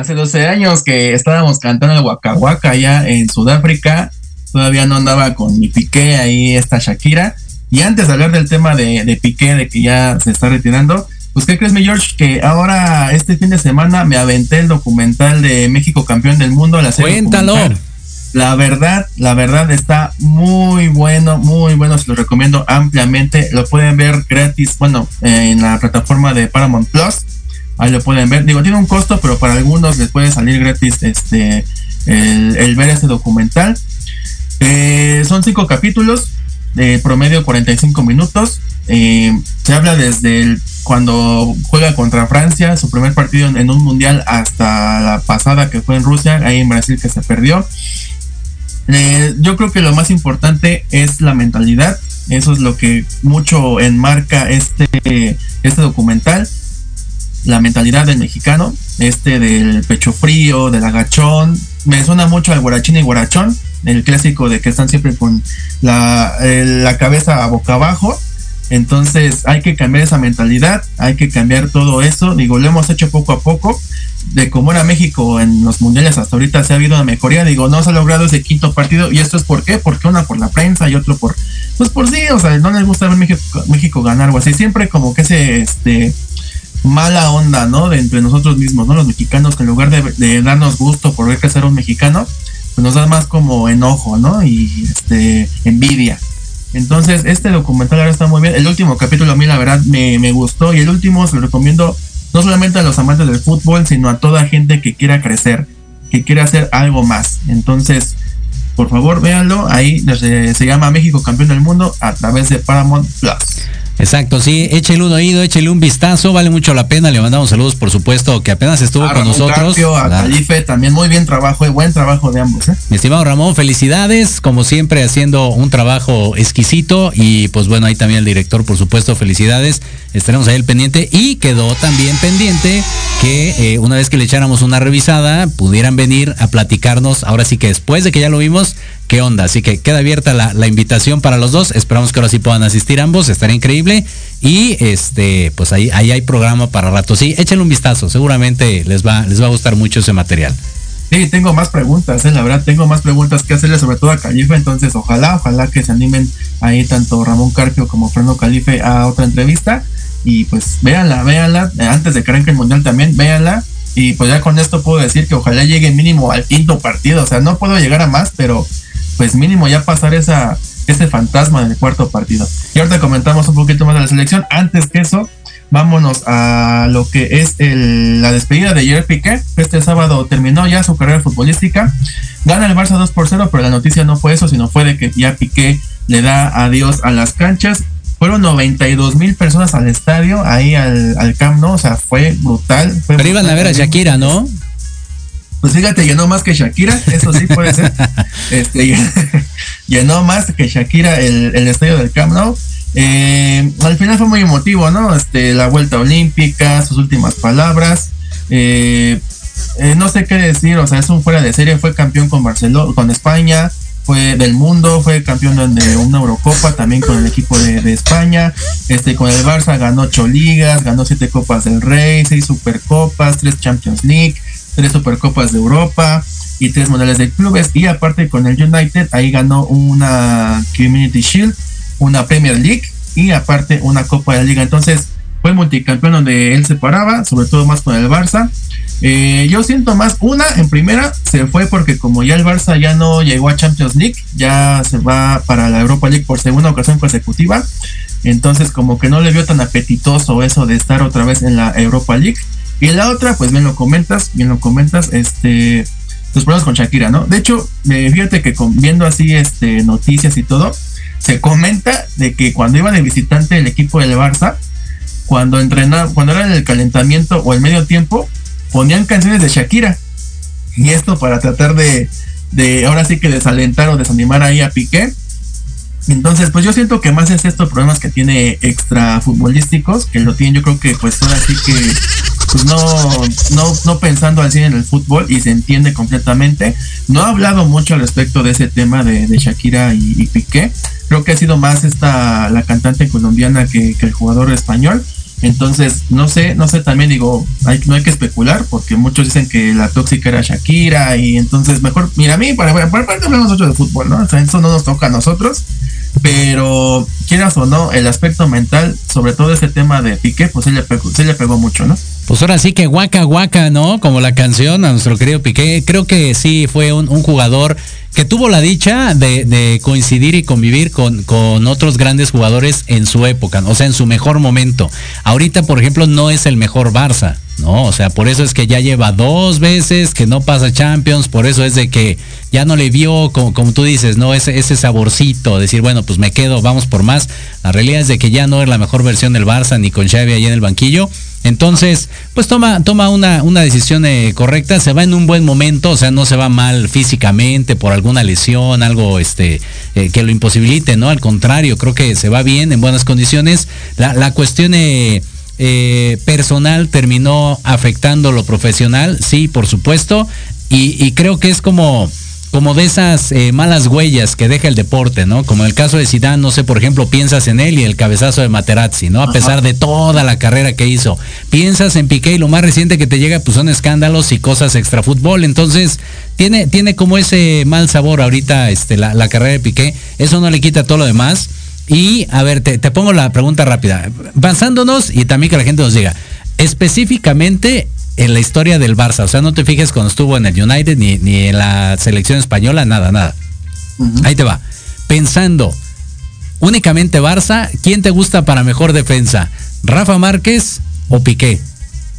Hace 12 años que estábamos cantando el Waka Waka allá en Sudáfrica. Todavía no andaba con mi Piqué ahí esta Shakira. Y antes de hablar del tema de, de Piqué, de que ya se está retirando, pues ¿qué crees mi George? Que ahora este fin de semana me aventé el documental de México campeón del mundo. La serie Cuéntalo. documental. La verdad, la verdad está muy bueno, muy bueno, se lo recomiendo ampliamente. Lo pueden ver gratis, bueno, en la plataforma de Paramount Plus. Ahí lo pueden ver. Digo, tiene un costo, pero para algunos les puede salir gratis este el, ver este documental. Eh, son cinco capítulos, de promedio 45 minutos. Eh, se habla desde el- cuando juega contra Francia, su primer partido en, en un mundial, hasta la pasada que fue en Rusia, ahí en Brasil que se perdió. Eh, yo creo que lo más importante es la mentalidad. Eso es lo que mucho enmarca este, este documental. La mentalidad del mexicano, este del pecho frío, del agachón. Me suena mucho al guarachín y guarachón, el clásico de que están siempre con la, la cabeza boca abajo. Entonces hay que cambiar esa mentalidad, hay que cambiar todo eso. Digo, lo hemos hecho poco a poco. De cómo era México en los mundiales hasta ahorita se ha habido una mejoría. Digo, no se ha logrado ese quinto partido. ¿Y esto es por qué? Porque una por la prensa y otro por. Pues por sí, o sea, no les gusta ver México, México ganar o así. Siempre como que ese este mala onda, ¿no? De entre nosotros mismos, ¿no? Los mexicanos que en lugar de, darnos gusto por ver crecer un mexicano, pues nos da más como enojo, ¿no? Y este envidia. Entonces, este documental ahora está muy bien. El último capítulo a mí la verdad me, me gustó y el último se lo recomiendo no solamente a los amantes del fútbol, sino a toda gente que quiera crecer, que quiera hacer algo más. Entonces, por favor, véanlo. Ahí se llama México Campeón del Mundo a través de Paramount Plus. Exacto, sí, échele un oído, échele un vistazo, vale mucho la pena. Le mandamos saludos, por supuesto, que apenas estuvo A con Ramón nosotros. Carpio, a Calife, también muy bien trabajo, eh, buen trabajo de ambos. ¿eh? Mi estimado Ramón, felicidades, como siempre haciendo un trabajo exquisito y pues bueno, ahí también el director, por supuesto, felicidades, estaremos ahí al pendiente y quedó también pendiente que eh, una vez que le echáramos una revisada pudieran venir a platicarnos, ahora sí que después de que ya lo vimos, qué onda, así que queda abierta la, invitación para los dos, esperamos que ahora sí puedan asistir ambos, estaría increíble y este, pues ahí, ahí hay programa para rato, sí, échenle un vistazo, seguramente les va, les va a gustar mucho ese material. Sí, tengo más preguntas, eh, la verdad, tengo más preguntas que hacerle, sobre todo a Calife. Entonces, ojalá, ojalá que se animen ahí tanto Ramón Carpio como Fernando Calife a otra entrevista. Y pues véanla, véanla, antes de que arranque el mundial también, véanla. Y pues ya con esto puedo decir que ojalá llegue mínimo al quinto partido. O sea, no puedo llegar a más, pero pues mínimo ya pasar esa, ese fantasma del cuarto partido. Y ahorita comentamos un poquito más de la selección. Antes que eso, vámonos a lo que es el- la despedida de Gerard Piqué. Este sábado terminó ya su carrera futbolística. Gana el Barça 2 por 0, pero la noticia no fue eso, sino fue de que ya Piqué le da adiós a las canchas. Fueron 92 mil personas al estadio, ahí al, al Camp Nou, o sea, fue brutal. fue Pero iban a brutal. ver a Shakira, ¿no? Pues fíjate, llenó más que Shakira, eso sí puede ser. Este, llenó más que Shakira el, el estadio del Camp Nou. Eh, al final fue muy emotivo, ¿no? Este, la vuelta olímpica, sus últimas palabras. Eh, eh, no sé qué decir, o sea, es un fuera de serie, fue campeón con Barcelona, con España, fue del mundo, fue campeón de una Eurocopa también con el equipo de, de España, este con el Barça ganó ocho ligas, ganó siete copas del Rey, seis supercopas, tres Champions League, tres supercopas de Europa y tres mundiales de clubes y aparte con el United ahí ganó una Community Shield, una Premier League y aparte una Copa de la Liga, entonces fue multicampeón donde él se paraba, sobre todo más con el Barça. Eh, yo siento más, una en primera se fue porque como ya el Barça ya no llegó a Champions League, ya se va para la Europa League por segunda ocasión consecutiva, entonces como que no le vio tan apetitoso eso de estar otra vez en la Europa League. Y la otra, pues bien lo comentas, bien lo comentas, este, los problemas con Shakira, ¿no? De hecho, eh, fíjate que viendo así este, noticias y todo, se comenta de que cuando iba de visitante el equipo del Barça, cuando entrenaba, cuando era el calentamiento o el medio tiempo, ponían canciones de Shakira. Y esto para tratar de, de ahora sí que desalentar o desanimar ahí a Piqué. Entonces, pues yo siento que más es estos problemas que tiene extra futbolísticos, que lo tienen yo creo que pues ahora sí que pues no, no, no pensando así en el fútbol y se entiende completamente. No ha hablado mucho al respecto de ese tema de, de Shakira y, y Piqué. Creo que ha sido más esta la cantante colombiana que el jugador español. Entonces, no sé, no sé, también digo, hay, no hay que especular, porque muchos dicen que la tóxica era Shakira, y entonces mejor, mira, a mí, para, para, para hablamos de fútbol, ¿no? O sea, eso no nos toca a nosotros, pero quieras o no, el aspecto mental, sobre todo ese tema de Piqué, pues sí le pegó, sí le pegó mucho, ¿no? Pues ahora sí que guaca guaca, ¿no? Como la canción a nuestro querido Piqué. Creo que sí fue un, un jugador que tuvo la dicha de, coincidir y convivir con, con, otros grandes jugadores en su época, o sea, en su mejor momento. Ahorita, por ejemplo, no es el mejor Barça, ¿no? O sea, por eso es que ya lleva dos veces que no pasa Champions, por eso es de que ya no le vio, como, como tú dices, ¿no? Ese, ese saborcito, decir, bueno, pues me quedo, vamos por más. La realidad es de que ya no es la mejor versión del Barça, ni con Xavi ahí en el banquillo. Entonces, pues toma, toma una, una decisión eh, correcta, se va en un buen momento, o sea, no se va mal físicamente por alguna lesión, algo este, eh, que lo imposibilite, ¿no? Al contrario, creo que se va bien, en buenas condiciones. La, la cuestión eh, personal terminó afectando lo profesional, sí, por supuesto, y, y creo que es como como de esas eh, malas huellas que deja el deporte, ¿no? Como en el caso de Zidane, no sé, por ejemplo, piensas en él y el cabezazo de Materazzi, ¿no? A pesar de toda la carrera que hizo. Piensas en Piqué y lo más reciente que te llega pues son escándalos y cosas extra fútbol. Entonces, tiene, tiene como ese mal sabor ahorita este, la, la carrera de Piqué. Eso no le quita todo lo demás. Y, a ver, te, te pongo la pregunta rápida. Basándonos y también que la gente nos diga, específicamente en la historia del Barça. O sea, no te fijes cuando estuvo en el United ni, ni en la selección española, nada, nada. Uh -huh. Ahí te va. Pensando únicamente Barça, ¿quién te gusta para mejor defensa? ¿Rafa Márquez o Piqué?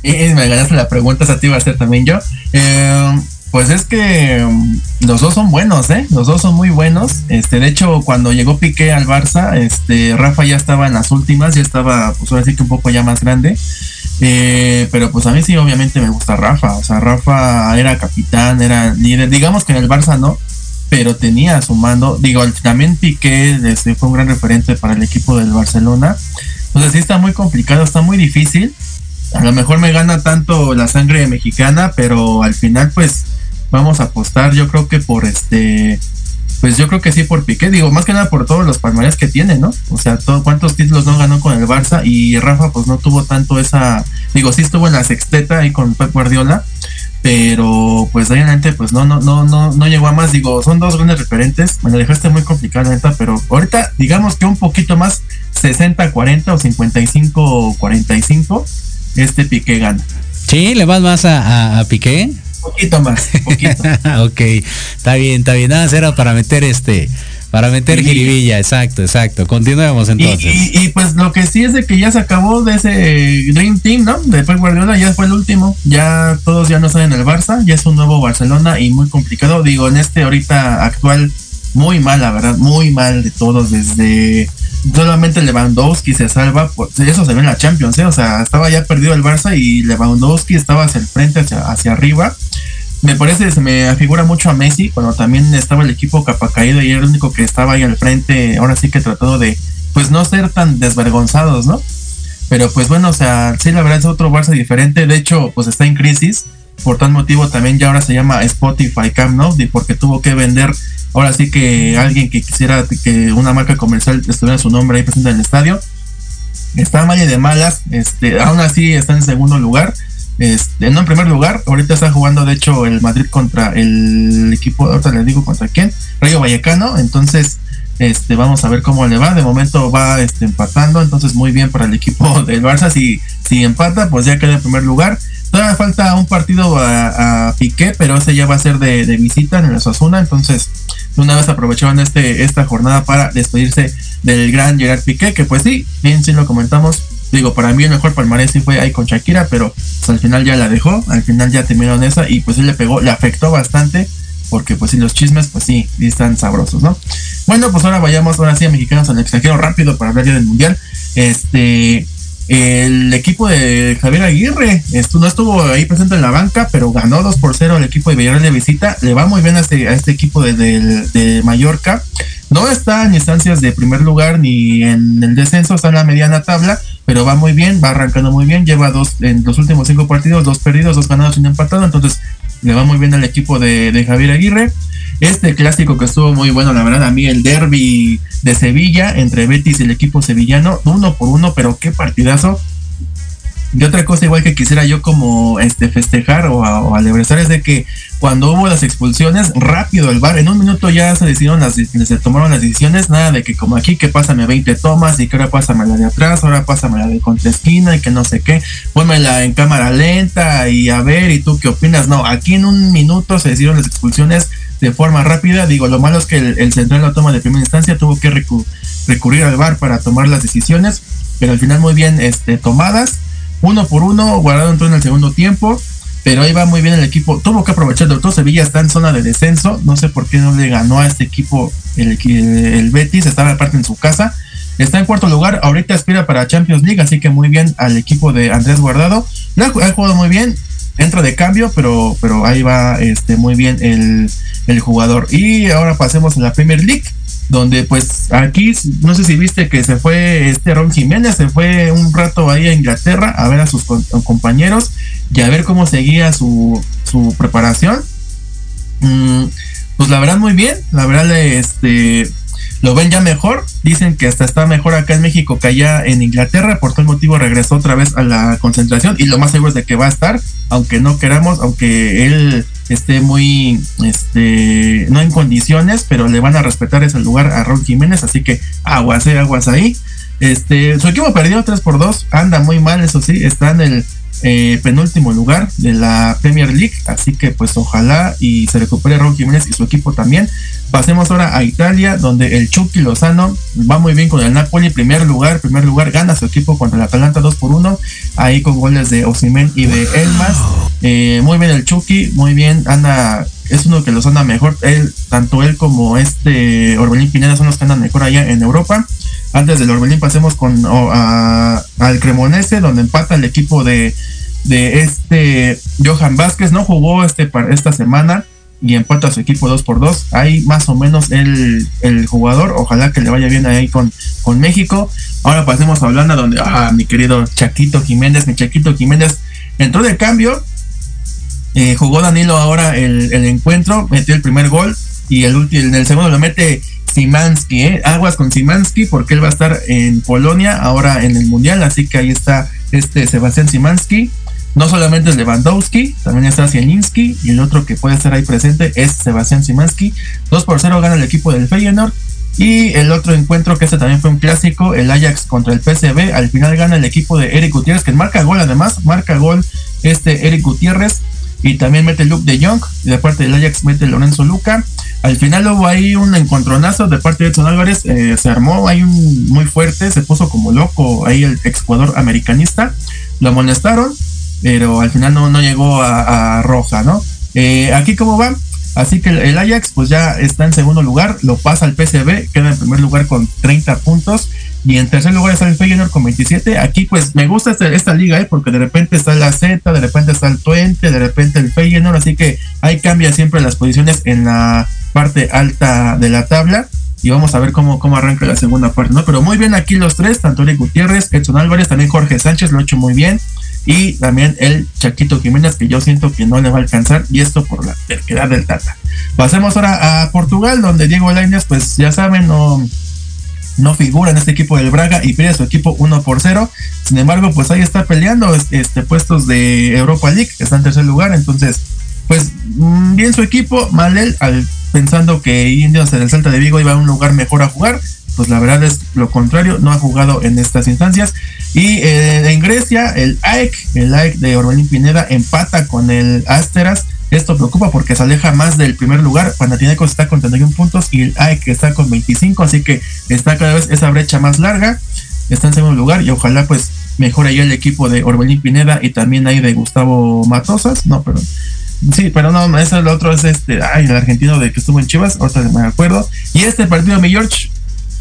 Y, y me ganaste la pregunta, esa te iba a hacer también yo. Eh, pues es que um, los dos son buenos, ¿eh? Los dos son muy buenos. Este, de hecho, cuando llegó Piqué al Barça, este, Rafa ya estaba en las últimas, ya estaba, pues ahora sí que un poco ya más grande. Eh, pero pues a mí sí, obviamente me gusta Rafa. O sea, Rafa era capitán, era líder. Digamos que en el Barça no, pero tenía su mando. Digo, también Piqué este, fue un gran referente para el equipo del Barcelona. Entonces sí está muy complicado, está muy difícil. A lo mejor me gana tanto la sangre mexicana, pero al final pues vamos a apostar yo creo que por este pues yo creo que sí por Piqué, digo, más que nada por todos los palmares que tiene, ¿no? O sea, todo, cuántos títulos no ganó con el Barça y Rafa pues no tuvo tanto esa, digo, sí estuvo en la sexteta ahí con Pep Guardiola, pero pues realmente pues no, no, no, no, no llegó a más, digo, son dos grandes referentes, me lo dejaste muy complicado, neta, pero ahorita digamos que un poquito más 60-40 o 55-45, este Piqué gana. Sí, le vas más a, a, a Piqué poquito más, poquito. ok, está bien, está bien. Nada, era para meter este, para meter sí. jiribilla, exacto, exacto. Continuemos entonces. Y, y, y, pues lo que sí es de que ya se acabó de ese Dream Team, ¿no? Después Guardiola ya fue el último, ya todos ya no están en el Barça, ya es un nuevo Barcelona y muy complicado. Digo, en este ahorita actual, muy mal, la verdad, muy mal de todos, desde solamente Lewandowski se salva, por, eso se ve en la Champions, ¿eh? o sea, estaba ya perdido el Barça y Lewandowski estaba hacia el frente, hacia, hacia arriba. Me parece, se me figura mucho a Messi, cuando también estaba el equipo capa caído y era el único que estaba ahí al frente, ahora sí que trató de, pues no ser tan desvergonzados, ¿no? Pero pues bueno, o sea, sí, la verdad es otro Barça diferente, de hecho, pues está en crisis, por tal motivo también ya ahora se llama Spotify Camp Nou, porque tuvo que vender ahora sí que alguien que quisiera que una marca comercial estuviera su nombre ahí presente en el estadio. Está mal y de malas este aún así está en segundo lugar este no en primer lugar ahorita está jugando de hecho el Madrid contra el equipo ahorita les digo contra quién Rayo Vallecano entonces este vamos a ver cómo le va de momento va este empatando entonces muy bien para el equipo del Barça si si empata pues ya queda en primer lugar Todavía falta un partido a, Piqué, pero ese ya va a ser de, visita en el Osasuna. Entonces, una vez aprovecharon este, esta jornada para despedirse del gran Gerard Piqué, que pues sí, bien sí lo comentamos. Digo, para mí el mejor palmarés sí fue ahí con Shakira, pero pues, al final ya la dejó, al final ya terminaron esa y pues sí le pegó, le afectó bastante, porque pues sí, los chismes, pues sí están sabrosos, ¿no? Bueno, pues ahora vayamos ahora sí a mexicanos al extranjero rápido para hablar ya del mundial. Este, el equipo de Javier Aguirre no estuvo ahí presente en la banca, pero ganó 2 por 0 el equipo de Villarreal de visita. Le va muy bien a este, a este equipo de, de, de, Mallorca. No está en instancias de primer lugar ni en el descenso, está en la mediana tabla, pero va muy bien, va arrancando muy bien. Lleva dos en los últimos cinco partidos, dos perdidos, dos ganados y un empatado. Entonces le va muy bien al equipo de, de Javier Aguirre. Este clásico que estuvo muy bueno, la verdad, a mí el derby de Sevilla entre Betis y el equipo sevillano, uno por uno, pero qué partidazo. Y otra cosa igual que quisiera yo como este festejar o, o alebrezar es de que cuando hubo las expulsiones, rápido el bar, en un minuto ya se decidieron las, se tomaron las decisiones, nada de que como aquí que pásame 20 tomas y que ahora pásame la de atrás, ahora pásame la de contra esquina y que no sé qué, pónmela en cámara lenta y a ver y tú qué opinas. No, aquí en un minuto se decidieron las expulsiones de forma rápida. Digo, lo malo es que el, central la toma de primera instancia tuvo que recurrir al bar para tomar las decisiones, pero al final muy bien este, tomadas uno por uno, Guardado entró en el segundo tiempo, pero ahí va muy bien el equipo. Tuvo que aprovechar, doctor Sevilla está en zona de descenso, no sé por qué no le ganó a este equipo el, el Betis, estaba aparte en su casa. Está en cuarto lugar, ahorita aspira para Champions League, así que muy bien al equipo de Andrés Guardado. ha, jugado muy bien, entra de cambio, pero, pero ahí va este, muy bien el, el jugador. Y ahora pasemos a la Premier League donde pues aquí, no sé si viste que se fue este Ron Jiménez, se fue un rato ahí a Inglaterra a ver a sus compañeros y a ver cómo seguía su, su preparación. Mm, pues la verdad muy bien, la verdad este lo ven ya mejor. Dicen que hasta está mejor acá en México que allá en Inglaterra. Por tal motivo regresó otra vez a la concentración y lo más seguro es de que va a estar, aunque no queramos, aunque él esté muy, este, no en condiciones, pero le van a respetar ese lugar a Raúl Jiménez. Así que aguas, eh, aguas ahí. Este, su equipo perdió 3 por 2, anda muy mal, eso sí, está en el eh, penúltimo lugar de la Premier League, así que pues ojalá y se recupere Raúl Jiménez y su equipo también. Pasemos ahora a Italia, donde el Chucky Lozano va muy bien con el Napoli, primer lugar, primer lugar, gana su equipo contra el Atalanta 2 por 1, ahí con goles de Osimen y de Elmas. Eh, muy bien el Chucky, muy bien, anda, es uno que los anda mejor, él, tanto él como este Orbelín Pineda son los que andan mejor allá en Europa. Antes del Orbelín pasemos con al Cremonese, donde empata el equipo de, de este Johan Vázquez. No jugó este esta semana y empata a su equipo 2 por 2 Ahí más o menos el, el, jugador. Ojalá que le vaya bien ahí con, con México. Ahora pasemos a Holanda, donde ah, mi querido Chaquito Jiménez, mi Chaquito Jiménez entró de cambio. Eh, jugó Danilo ahora el, el, encuentro, metió el primer gol y el, en el segundo lo mete Simansky, ¿eh? aguas con Simansky porque él va a estar en Polonia ahora en el Mundial, así que ahí está este Sebastián Simansky. No solamente es Lewandowski, también está Zielinski y el otro que puede estar ahí presente es Sebastián Simansky. 2 por 0 gana el equipo del Feyenoord. Y el otro encuentro, que este también fue un clásico, el Ajax contra el PSV, al final gana el equipo de Eric Gutiérrez, que marca gol además, marca gol este Eric Gutiérrez y también mete Luke de Jong, y de parte del Ajax mete Lorenzo Luca. Al final hubo ahí un encontronazo de parte de Edson Álvarez, eh, se armó ahí un muy fuerte, se puso como loco ahí el exjugador americanista, lo amonestaron, pero al final no, no llegó a, roja, ¿no? Eh, aquí cómo va, así que el, Ajax pues ya está en segundo lugar, lo pasa al PSV, queda en primer lugar con 30 puntos y en tercer lugar está el Feyenoord con 27. Aquí pues me gusta este, esta, liga, ¿eh? porque de repente está la Z, de repente está el Twente, de repente el Feyenoord, así que ahí cambia siempre las posiciones en la parte alta de la tabla. Y vamos a ver cómo, cómo arranca la segunda parte, ¿no? Pero muy bien aquí los tres, tanto Gutiérrez, Edson Álvarez, también Jorge Sánchez lo ha hecho muy bien. Y también el Chaquito Jiménez, que yo siento que no le va a alcanzar, y esto por la terquedad del Tata. Pasemos ahora a Portugal, donde Diego Lainez, pues ya saben, no no figura en este equipo del Braga y pierde su equipo 1 por 0. Sin embargo, pues ahí está peleando este, puestos de Europa League, está en tercer lugar. Entonces, pues mm, bien su equipo, mal él, al, pensando que Indios en el Salta de Vigo iba a un lugar mejor a jugar. Pues la verdad es lo contrario, no ha jugado en estas instancias. Y eh, en Grecia, el AEK, el AEK de Orbelín Pineda, empata con el Asteras esto preocupa porque se aleja más del primer lugar. Panathinaikos está con 31 puntos y el AEK está con 25, así que está cada vez esa brecha más larga. Está en segundo lugar y ojalá pues mejore ya el equipo de Orbelín Pineda y también hay de Gustavo Matosas. No, pero sí, pero no, ese es el otro es este, ay, el argentino de que estuvo en Chivas, ahorita me acuerdo. Y este partido, mi George,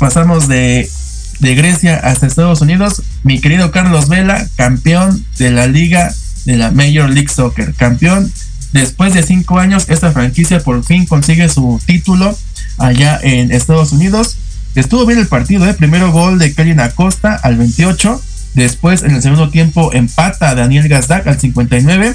pasamos de, de Grecia hasta Estados Unidos. Mi querido Carlos Vela, campeón de la liga de la Major League Soccer, campeón Después de cinco años, esta franquicia por fin consigue su título allá en Estados Unidos. Estuvo bien el partido, ¿eh? primero gol de Kelly Acosta al 28. Después, en el segundo tiempo, empata Daniel Gazdak al 59.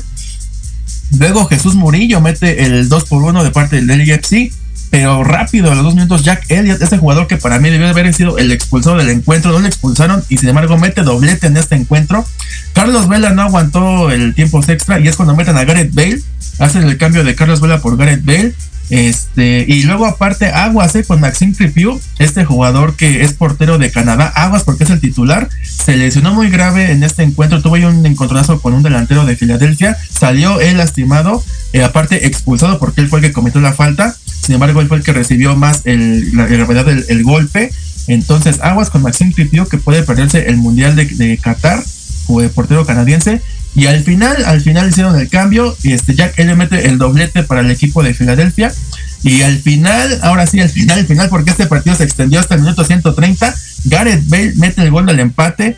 Luego Jesús Murillo mete el 2 por 1 de parte del LFC. Pero rápido, a los dos minutos, Jack Elliott, ese jugador que para mí debió haber sido el expulsado del encuentro, no le expulsaron y sin embargo mete doblete en este encuentro. Carlos Vela no aguantó el tiempo extra y es cuando meten a Gareth Bale, hacen el cambio de Carlos Vela por Gareth Bale. Este, y luego aparte Aguas eh, con Maxime Tripiu, este jugador que es portero de Canadá, Aguas porque es el titular, se lesionó muy grave en este encuentro, tuvo un encontronazo con un delantero de Filadelfia, salió él lastimado, eh, aparte expulsado porque él fue el que cometió la falta, sin embargo él fue el que recibió más el, la gravedad del golpe, entonces Aguas con Maxime Tripiu que puede perderse el Mundial de, de Qatar, portero canadiense, y al final, al final hicieron el cambio y este Jack Elliott mete el doblete para el equipo de Filadelfia. Y al final, ahora sí, al final, al final, porque este partido se extendió hasta el minuto 130, Gareth Bale mete el gol del empate,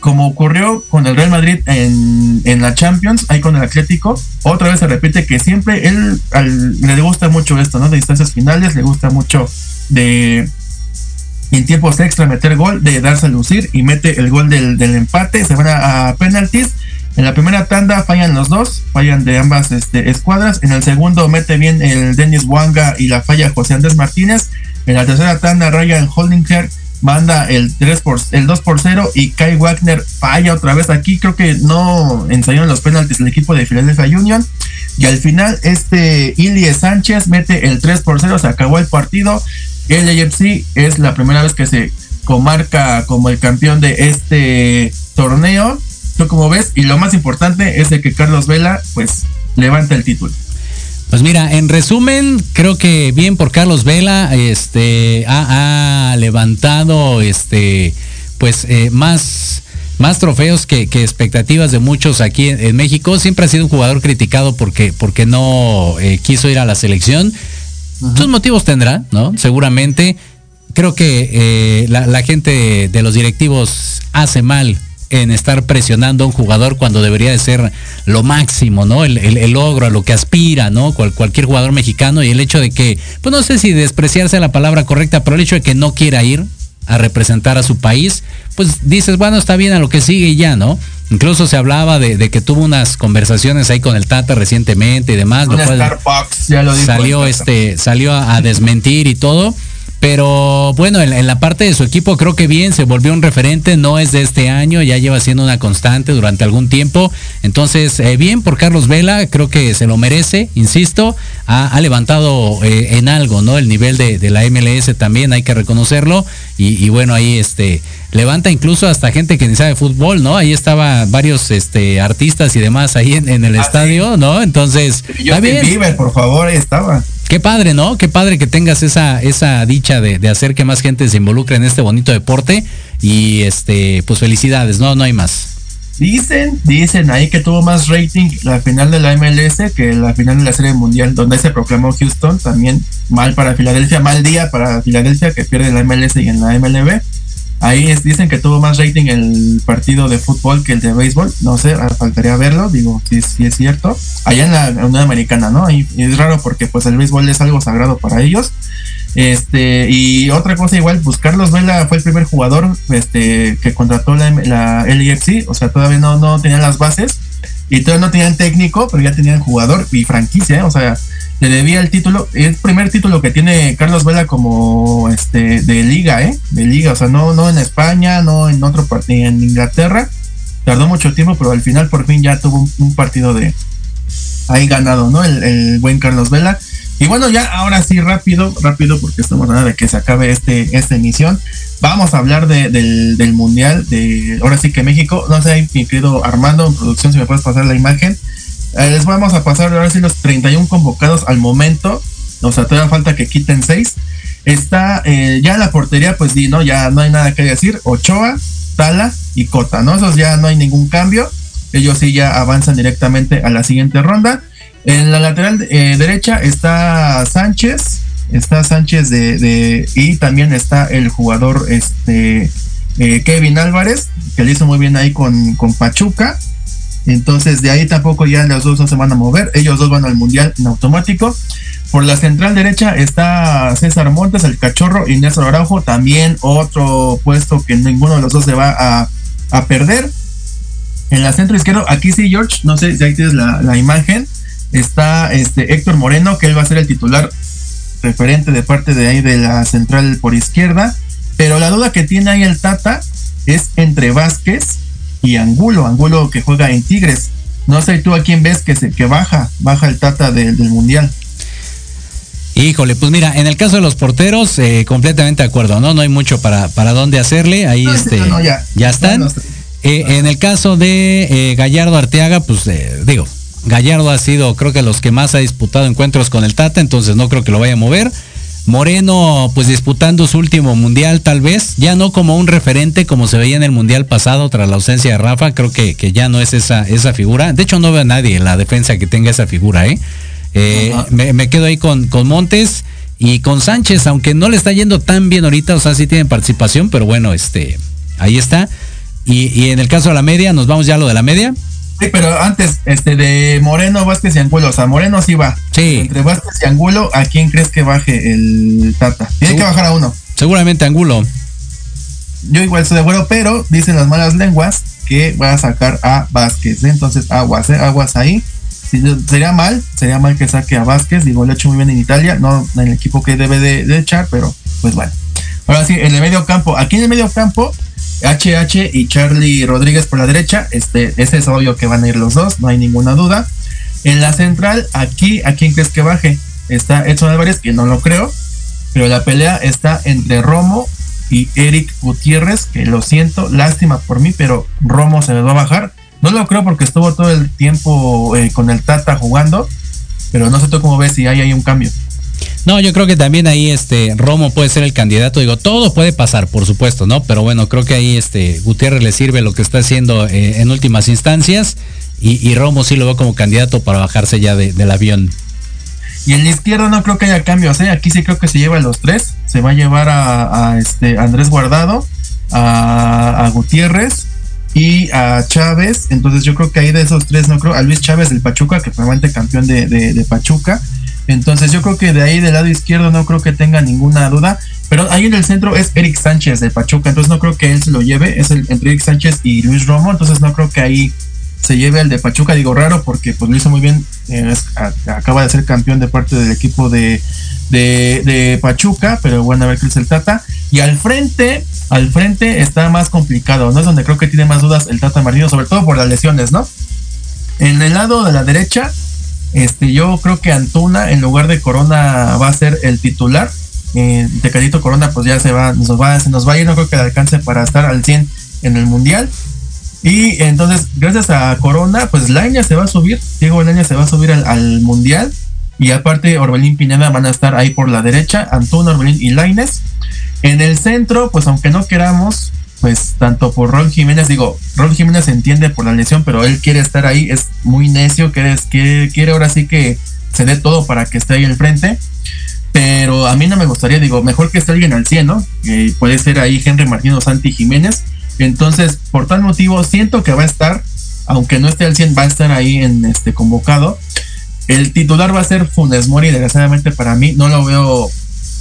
como ocurrió con el Real Madrid en, la Champions, ahí con el Atlético. Otra vez se repite que siempre él le gusta mucho esto, ¿no? De distancias finales, le gusta mucho de en tiempos extra meter gol, de darse a lucir y mete el gol del, empate, se van a, a penaltis en la primera tanda fallan los dos, fallan de ambas este, escuadras. En el segundo mete bien el Dennis Wanga y la falla José Andrés Martínez. En la tercera tanda Ryan Holdinger manda el 3 por, el 2 por 0 y Kai Wagner falla otra vez aquí. Creo que no ensayaron los penaltis el equipo de Philadelphia Union. Y al final este Ilie Sánchez mete el 3 por 0, se acabó el partido. El AFC es la primera vez que se comarca como el campeón de este torneo ¿Tú como ves? Y lo más importante es de que Carlos Vela, pues, levanta el título. Pues mira, en resumen, creo que bien por Carlos Vela, este, ha, levantado, este, pues, eh, más, más trofeos que, expectativas de muchos aquí en, México. Siempre ha sido un jugador criticado porque, porque no eh, quiso ir a la selección. Sus motivos tendrá, ¿no? Seguramente. Creo que eh, la, la gente de los directivos hace mal en estar presionando a un jugador cuando debería de ser lo máximo, ¿no? El, logro, a lo que aspira, ¿no? cualquier jugador mexicano y el hecho de que, pues no sé si despreciarse la palabra correcta, pero el hecho de que no quiera ir a representar a su país, pues dices, bueno, está bien a lo que sigue y ya, ¿no? Incluso se hablaba de, que tuvo unas conversaciones ahí con el Tata recientemente y demás. ya lo salió este, salió a desmentir y todo. Pero bueno, en, la parte de su equipo creo que bien, se volvió un referente, no es de este año, ya lleva siendo una constante durante algún tiempo. Entonces, eh, bien por Carlos Vela, creo que se lo merece, insisto, ha, levantado eh, en algo, ¿no? El nivel de, la MLS también, hay que reconocerlo. Y, bueno, ahí este levanta incluso hasta gente que ni sabe fútbol, ¿no? Ahí estaba varios este artistas y demás ahí en, el ah, estadio, ¿no? Entonces, está bien. por favor, ahí estaba. Qué padre, ¿no? Qué padre que tengas esa, esa dicha de, hacer que más gente se involucre en este bonito deporte. Y este, pues felicidades, no, no hay más. Dicen, dicen ahí que tuvo más rating la final de la MLS que la final de la Serie Mundial, donde se proclamó Houston, también mal para Filadelfia, mal día para Filadelfia que pierde la MLS y en la MLB. Ahí dicen que tuvo más rating el partido de fútbol que el de béisbol. No sé, ah, faltaría verlo, digo, si, si es cierto. Allá en la Unión Americana, ¿no? Y, es raro porque pues el béisbol es algo sagrado para ellos. Este, y otra cosa igual, pues Carlos Vela fue el primer jugador este, que contrató la, la LFC, o sea, todavía no, no tenían las bases y todavía no tenían técnico, pero ya tenían jugador y franquicia, ¿eh? o sea, le debía el título, el primer título que tiene Carlos Vela como este de liga, ¿eh? De liga, o sea, no, no en España, no en otro partido, en Inglaterra. Tardó mucho tiempo, pero al final por fin ya tuvo un, partido de ahí ganado, ¿no? El, buen Carlos Vela. Y bueno, ya ahora sí, rápido, rápido, porque estamos hablando de que se acabe este, esta emisión. Vamos a hablar del, del mundial, de ahora sí que México. No sé, mi querido Armando, en producción, si me puedes pasar la imagen eh, les vamos a pasar ahora sí los 31 convocados al momento. O sea, todavía falta que quiten 6. Está eh, ya la portería, pues sí, ¿no? Ya no hay nada que decir. Ochoa, Tala y Cota, ¿no? Esos ya no hay ningún cambio. Ellos sí ya avanzan directamente a la siguiente ronda. En la lateral eh, derecha está Sánchez. Está Sánchez de, y también está el jugador este Kevin Álvarez, que le hizo muy bien ahí con, con Pachuca. Entonces de ahí tampoco ya los dos no se van a mover. Ellos dos van al mundial en automático. Por la central derecha está César Montes, el cachorro, y Néstor Araujo. También otro puesto que ninguno de los dos se va a, perder. En la centro izquierdo, aquí sí, George, no sé si ahí tienes la, imagen. Está este Héctor Moreno, que él va a ser el titular referente de parte de ahí de la central por izquierda, pero la duda que tiene ahí el Tata es entre Vázquez y Angulo, Angulo que juega en Tigres. No sé tú a quién ves que se que baja, baja el Tata del mundial. Híjole, pues mira, en el caso de los porteros, eh, completamente de acuerdo, ¿no? No hay mucho para, para dónde hacerle. Ahí este, ya, están. Eh, en el caso de eh, Gallardo Arteaga, pues digo, Gallardo ha sido, creo que los que más ha disputado encuentros con el Tata, entonces no creo que lo vaya a mover. Moreno, pues disputando su último mundial, tal vez, ya no como un referente como se veía en el mundial pasado tras la ausencia de Rafa, creo que, que ya no es esa, esa figura. De hecho, no veo a nadie en la defensa que tenga esa figura, ¿eh? Eh, me, quedo ahí con, con Montes y con Sánchez, aunque no le está yendo tan bien ahorita, o sea, sí tienen participación, pero bueno, este, ahí está. Y, en el caso de la media, nos vamos ya a lo de la media. Sí, pero antes, este, de Moreno, Vázquez y Angulo, o sea, Moreno sí va. Sí. Entre Vázquez y Angulo, ¿a quién crees que baje el Tata? Tiene que bajar a uno. Seguramente Angulo. Yo igual estoy de acuerdo, pero dicen las malas lenguas que va a sacar a Vázquez. Entonces, aguas, ¿eh? aguas ahí sería mal, sería mal que saque a Vázquez, digo, lo ha hecho muy bien en Italia, no en el equipo que debe de, echar, pero pues bueno. Ahora sí, en el medio campo, aquí en el medio campo, HH y Charlie Rodríguez por la derecha, este, ese es obvio que van a ir los dos, no hay ninguna duda. En la central, aquí, ¿a quién crees que baje? Está Edson Álvarez, que no lo creo, pero la pelea está entre Romo y Eric Gutiérrez, que lo siento, lástima por mí, pero Romo se les va a bajar. No lo creo porque estuvo todo el tiempo eh, con el Tata jugando, pero no sé tú cómo ves si hay un cambio. No, yo creo que también ahí este Romo puede ser el candidato. Digo, todo puede pasar, por supuesto, ¿no? Pero bueno, creo que ahí este Gutiérrez le sirve lo que está haciendo eh, en últimas instancias y, Romo sí lo veo como candidato para bajarse ya del avión. Y en la izquierda no creo que haya cambios, ¿eh? Aquí sí creo que se lleva a los tres. Se va a llevar a, este Andrés Guardado, a Gutiérrez y a Chávez. Entonces yo creo que ahí de esos tres, no creo, a Luis Chávez del Pachuca, que fue campeón de, de, Pachuca. Entonces yo creo que de ahí del lado izquierdo no creo que tenga ninguna duda. Pero ahí en el centro es Eric Sánchez de Pachuca. Entonces no creo que él se lo lleve. Es el, entre Eric Sánchez y Luis Romo. Entonces no creo que ahí se lleve al de Pachuca. Digo raro porque pues lo hizo muy bien. Eh, acaba de ser campeón de parte del equipo de, de, de Pachuca. Pero bueno, a ver qué es el Tata. Y al frente al frente está más complicado, ¿no? Es donde creo que tiene más dudas el Tata Martino, sobre todo por las lesiones, ¿no? En el lado de la derecha, este, yo creo que Antuna en lugar de Corona va a ser el titular. Eh, Tecadito Corona pues ya se va, nos va, se nos va a ir, no creo que le alcance para estar al 100 en el Mundial. Y entonces, gracias a Corona, pues Laña se va a subir, Diego Laña se va a subir al, Mundial. Y aparte, Orbelín Pineda van a estar ahí por la derecha, Antuna, Orbelín y Laines. En el centro, pues aunque no queramos, pues tanto por Ron Jiménez, digo, Ron Jiménez entiende por la lesión, pero él quiere estar ahí, es muy necio, quiere, quiere, ahora sí que se dé todo para que esté ahí al frente. Pero a mí no me gustaría, digo, mejor que esté alguien al 100, ¿no? puede ser ahí Henry Martín o Santi Jiménez. Entonces, por tal motivo, siento que va a estar, aunque no esté al 100, va a estar ahí en este convocado. El titular va a ser Funes Mori, desgraciadamente para mí, no lo veo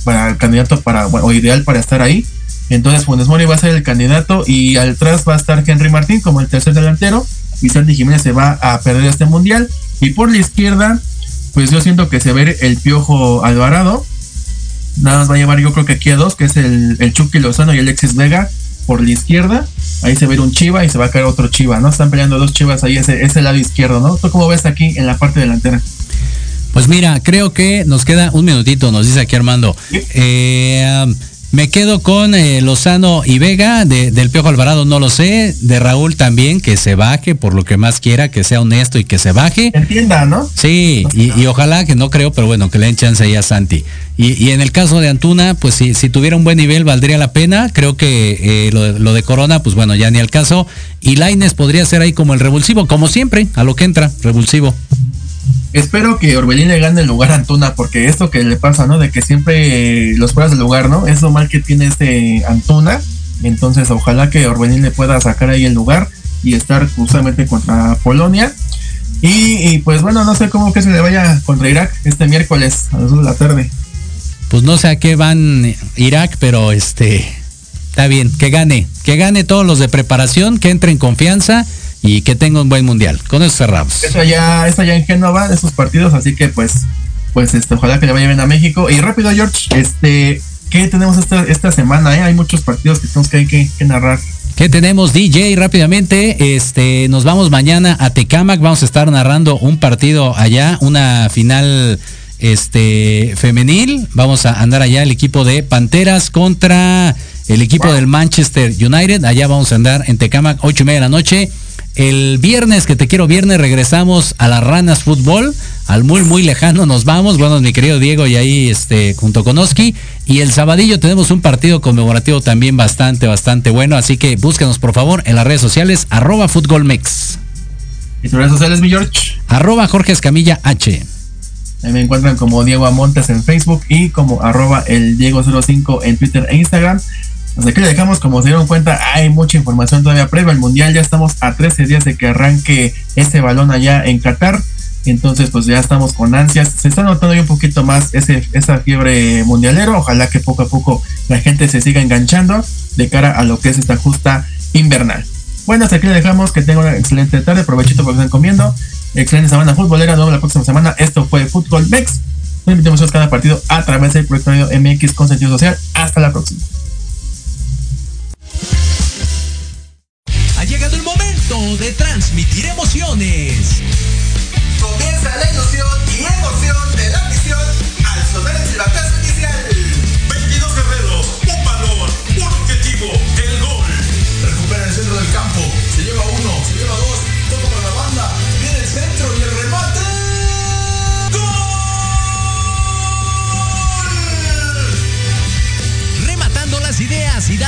para el candidato para, o ideal para estar ahí. Entonces Funes Mori va a ser el candidato y al tras va a estar Henry Martín como el tercer delantero y Santi Jiménez se va a perder este mundial. Y por la izquierda, pues yo siento que se ve el Piojo Alvarado. Nada más va a llevar yo creo que aquí a dos, que es el, el Chucky Lozano y Alexis Vega por la izquierda. Ahí se ve un Chiva y se va a caer otro Chiva, ¿no? Están peleando dos Chivas ahí, ese, ese lado izquierdo, ¿no? ¿Tú cómo ves aquí en la parte delantera? Pues mira, creo que nos queda un minutito, nos dice aquí Armando. Eh, me quedo con eh, Lozano y Vega, del Piojo Alvarado no lo sé, de Raúl también, que se baje por lo que más quiera, que sea honesto y que se baje. Entienda, ¿no? Sí, y, ojalá que no creo, pero bueno, que le den chance ahí a Santi. Y, en el caso de Antuna, pues si, si tuviera un buen nivel valdría la pena. Creo que eh, lo, de Corona, pues bueno, ya ni al caso. Y Laines podría ser ahí como el revulsivo, como siempre, a lo que entra, revulsivo. Espero que Orbelín le gane el lugar a Antuna, porque esto que le pasa, ¿no? De que siempre los fueras del lugar, ¿no? Es lo mal que tiene este Antuna. Entonces, ojalá que Orbelín le pueda sacar ahí el lugar y estar justamente contra Polonia. Y, pues bueno, no sé cómo que se le vaya contra Irak este miércoles a las 2 de la tarde. Pues no sé a qué van Irak, pero este está bien, que gane, que gane todos los de preparación, que entre en confianza y que tenga un buen mundial. Con eso cerramos. Eso ya, eso ya en Génova, esos partidos, así que pues pues este, ojalá que le vaya bien a México. Y rápido, George, este, ¿qué tenemos esta, esta semana? Eh? Hay muchos partidos que tenemos que, hay que, que narrar. ¿Qué tenemos, DJ? Rápidamente, este, nos vamos mañana a Tecamac, vamos a estar narrando un partido allá, una final este femenil. Vamos a andar allá el equipo de Panteras contra el equipo del Manchester United. Allá vamos a andar en Tecamac, ocho y media de la noche. El viernes, que te quiero viernes, regresamos a las Ranas Fútbol, al muy, muy lejano nos vamos. Bueno, mi querido Diego y ahí este, junto con Oski. Y el sabadillo tenemos un partido conmemorativo también bastante, bastante bueno. Así que búscanos por favor en las redes sociales, arroba Mex. ¿Y tus redes sociales, mi George? Arroba Jorge Escamilla H. Ahí me encuentran como Diego Amontes en Facebook y como arroba el Diego05 en Twitter e Instagram. Así que le dejamos, como se dieron cuenta, hay mucha información todavía previa al Mundial. Ya estamos a 13 días de que arranque ese balón allá en Qatar. Entonces, pues ya estamos con ansias. Se está notando un poquito más esa fiebre mundialero. Ojalá que poco a poco la gente se siga enganchando de cara a lo que es esta justa invernal. Bueno, hasta aquí le dejamos. Que tengan una excelente tarde. Provechito porque están comiendo. Excelente semana futbolera. Nos la próxima semana. Esto fue Fútbol Mex. Nos invitamos a cada partido a través del proyecto MX con sentido social. Hasta la próxima. Llegado el momento de transmitir emociones. Comienza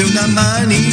de una manía.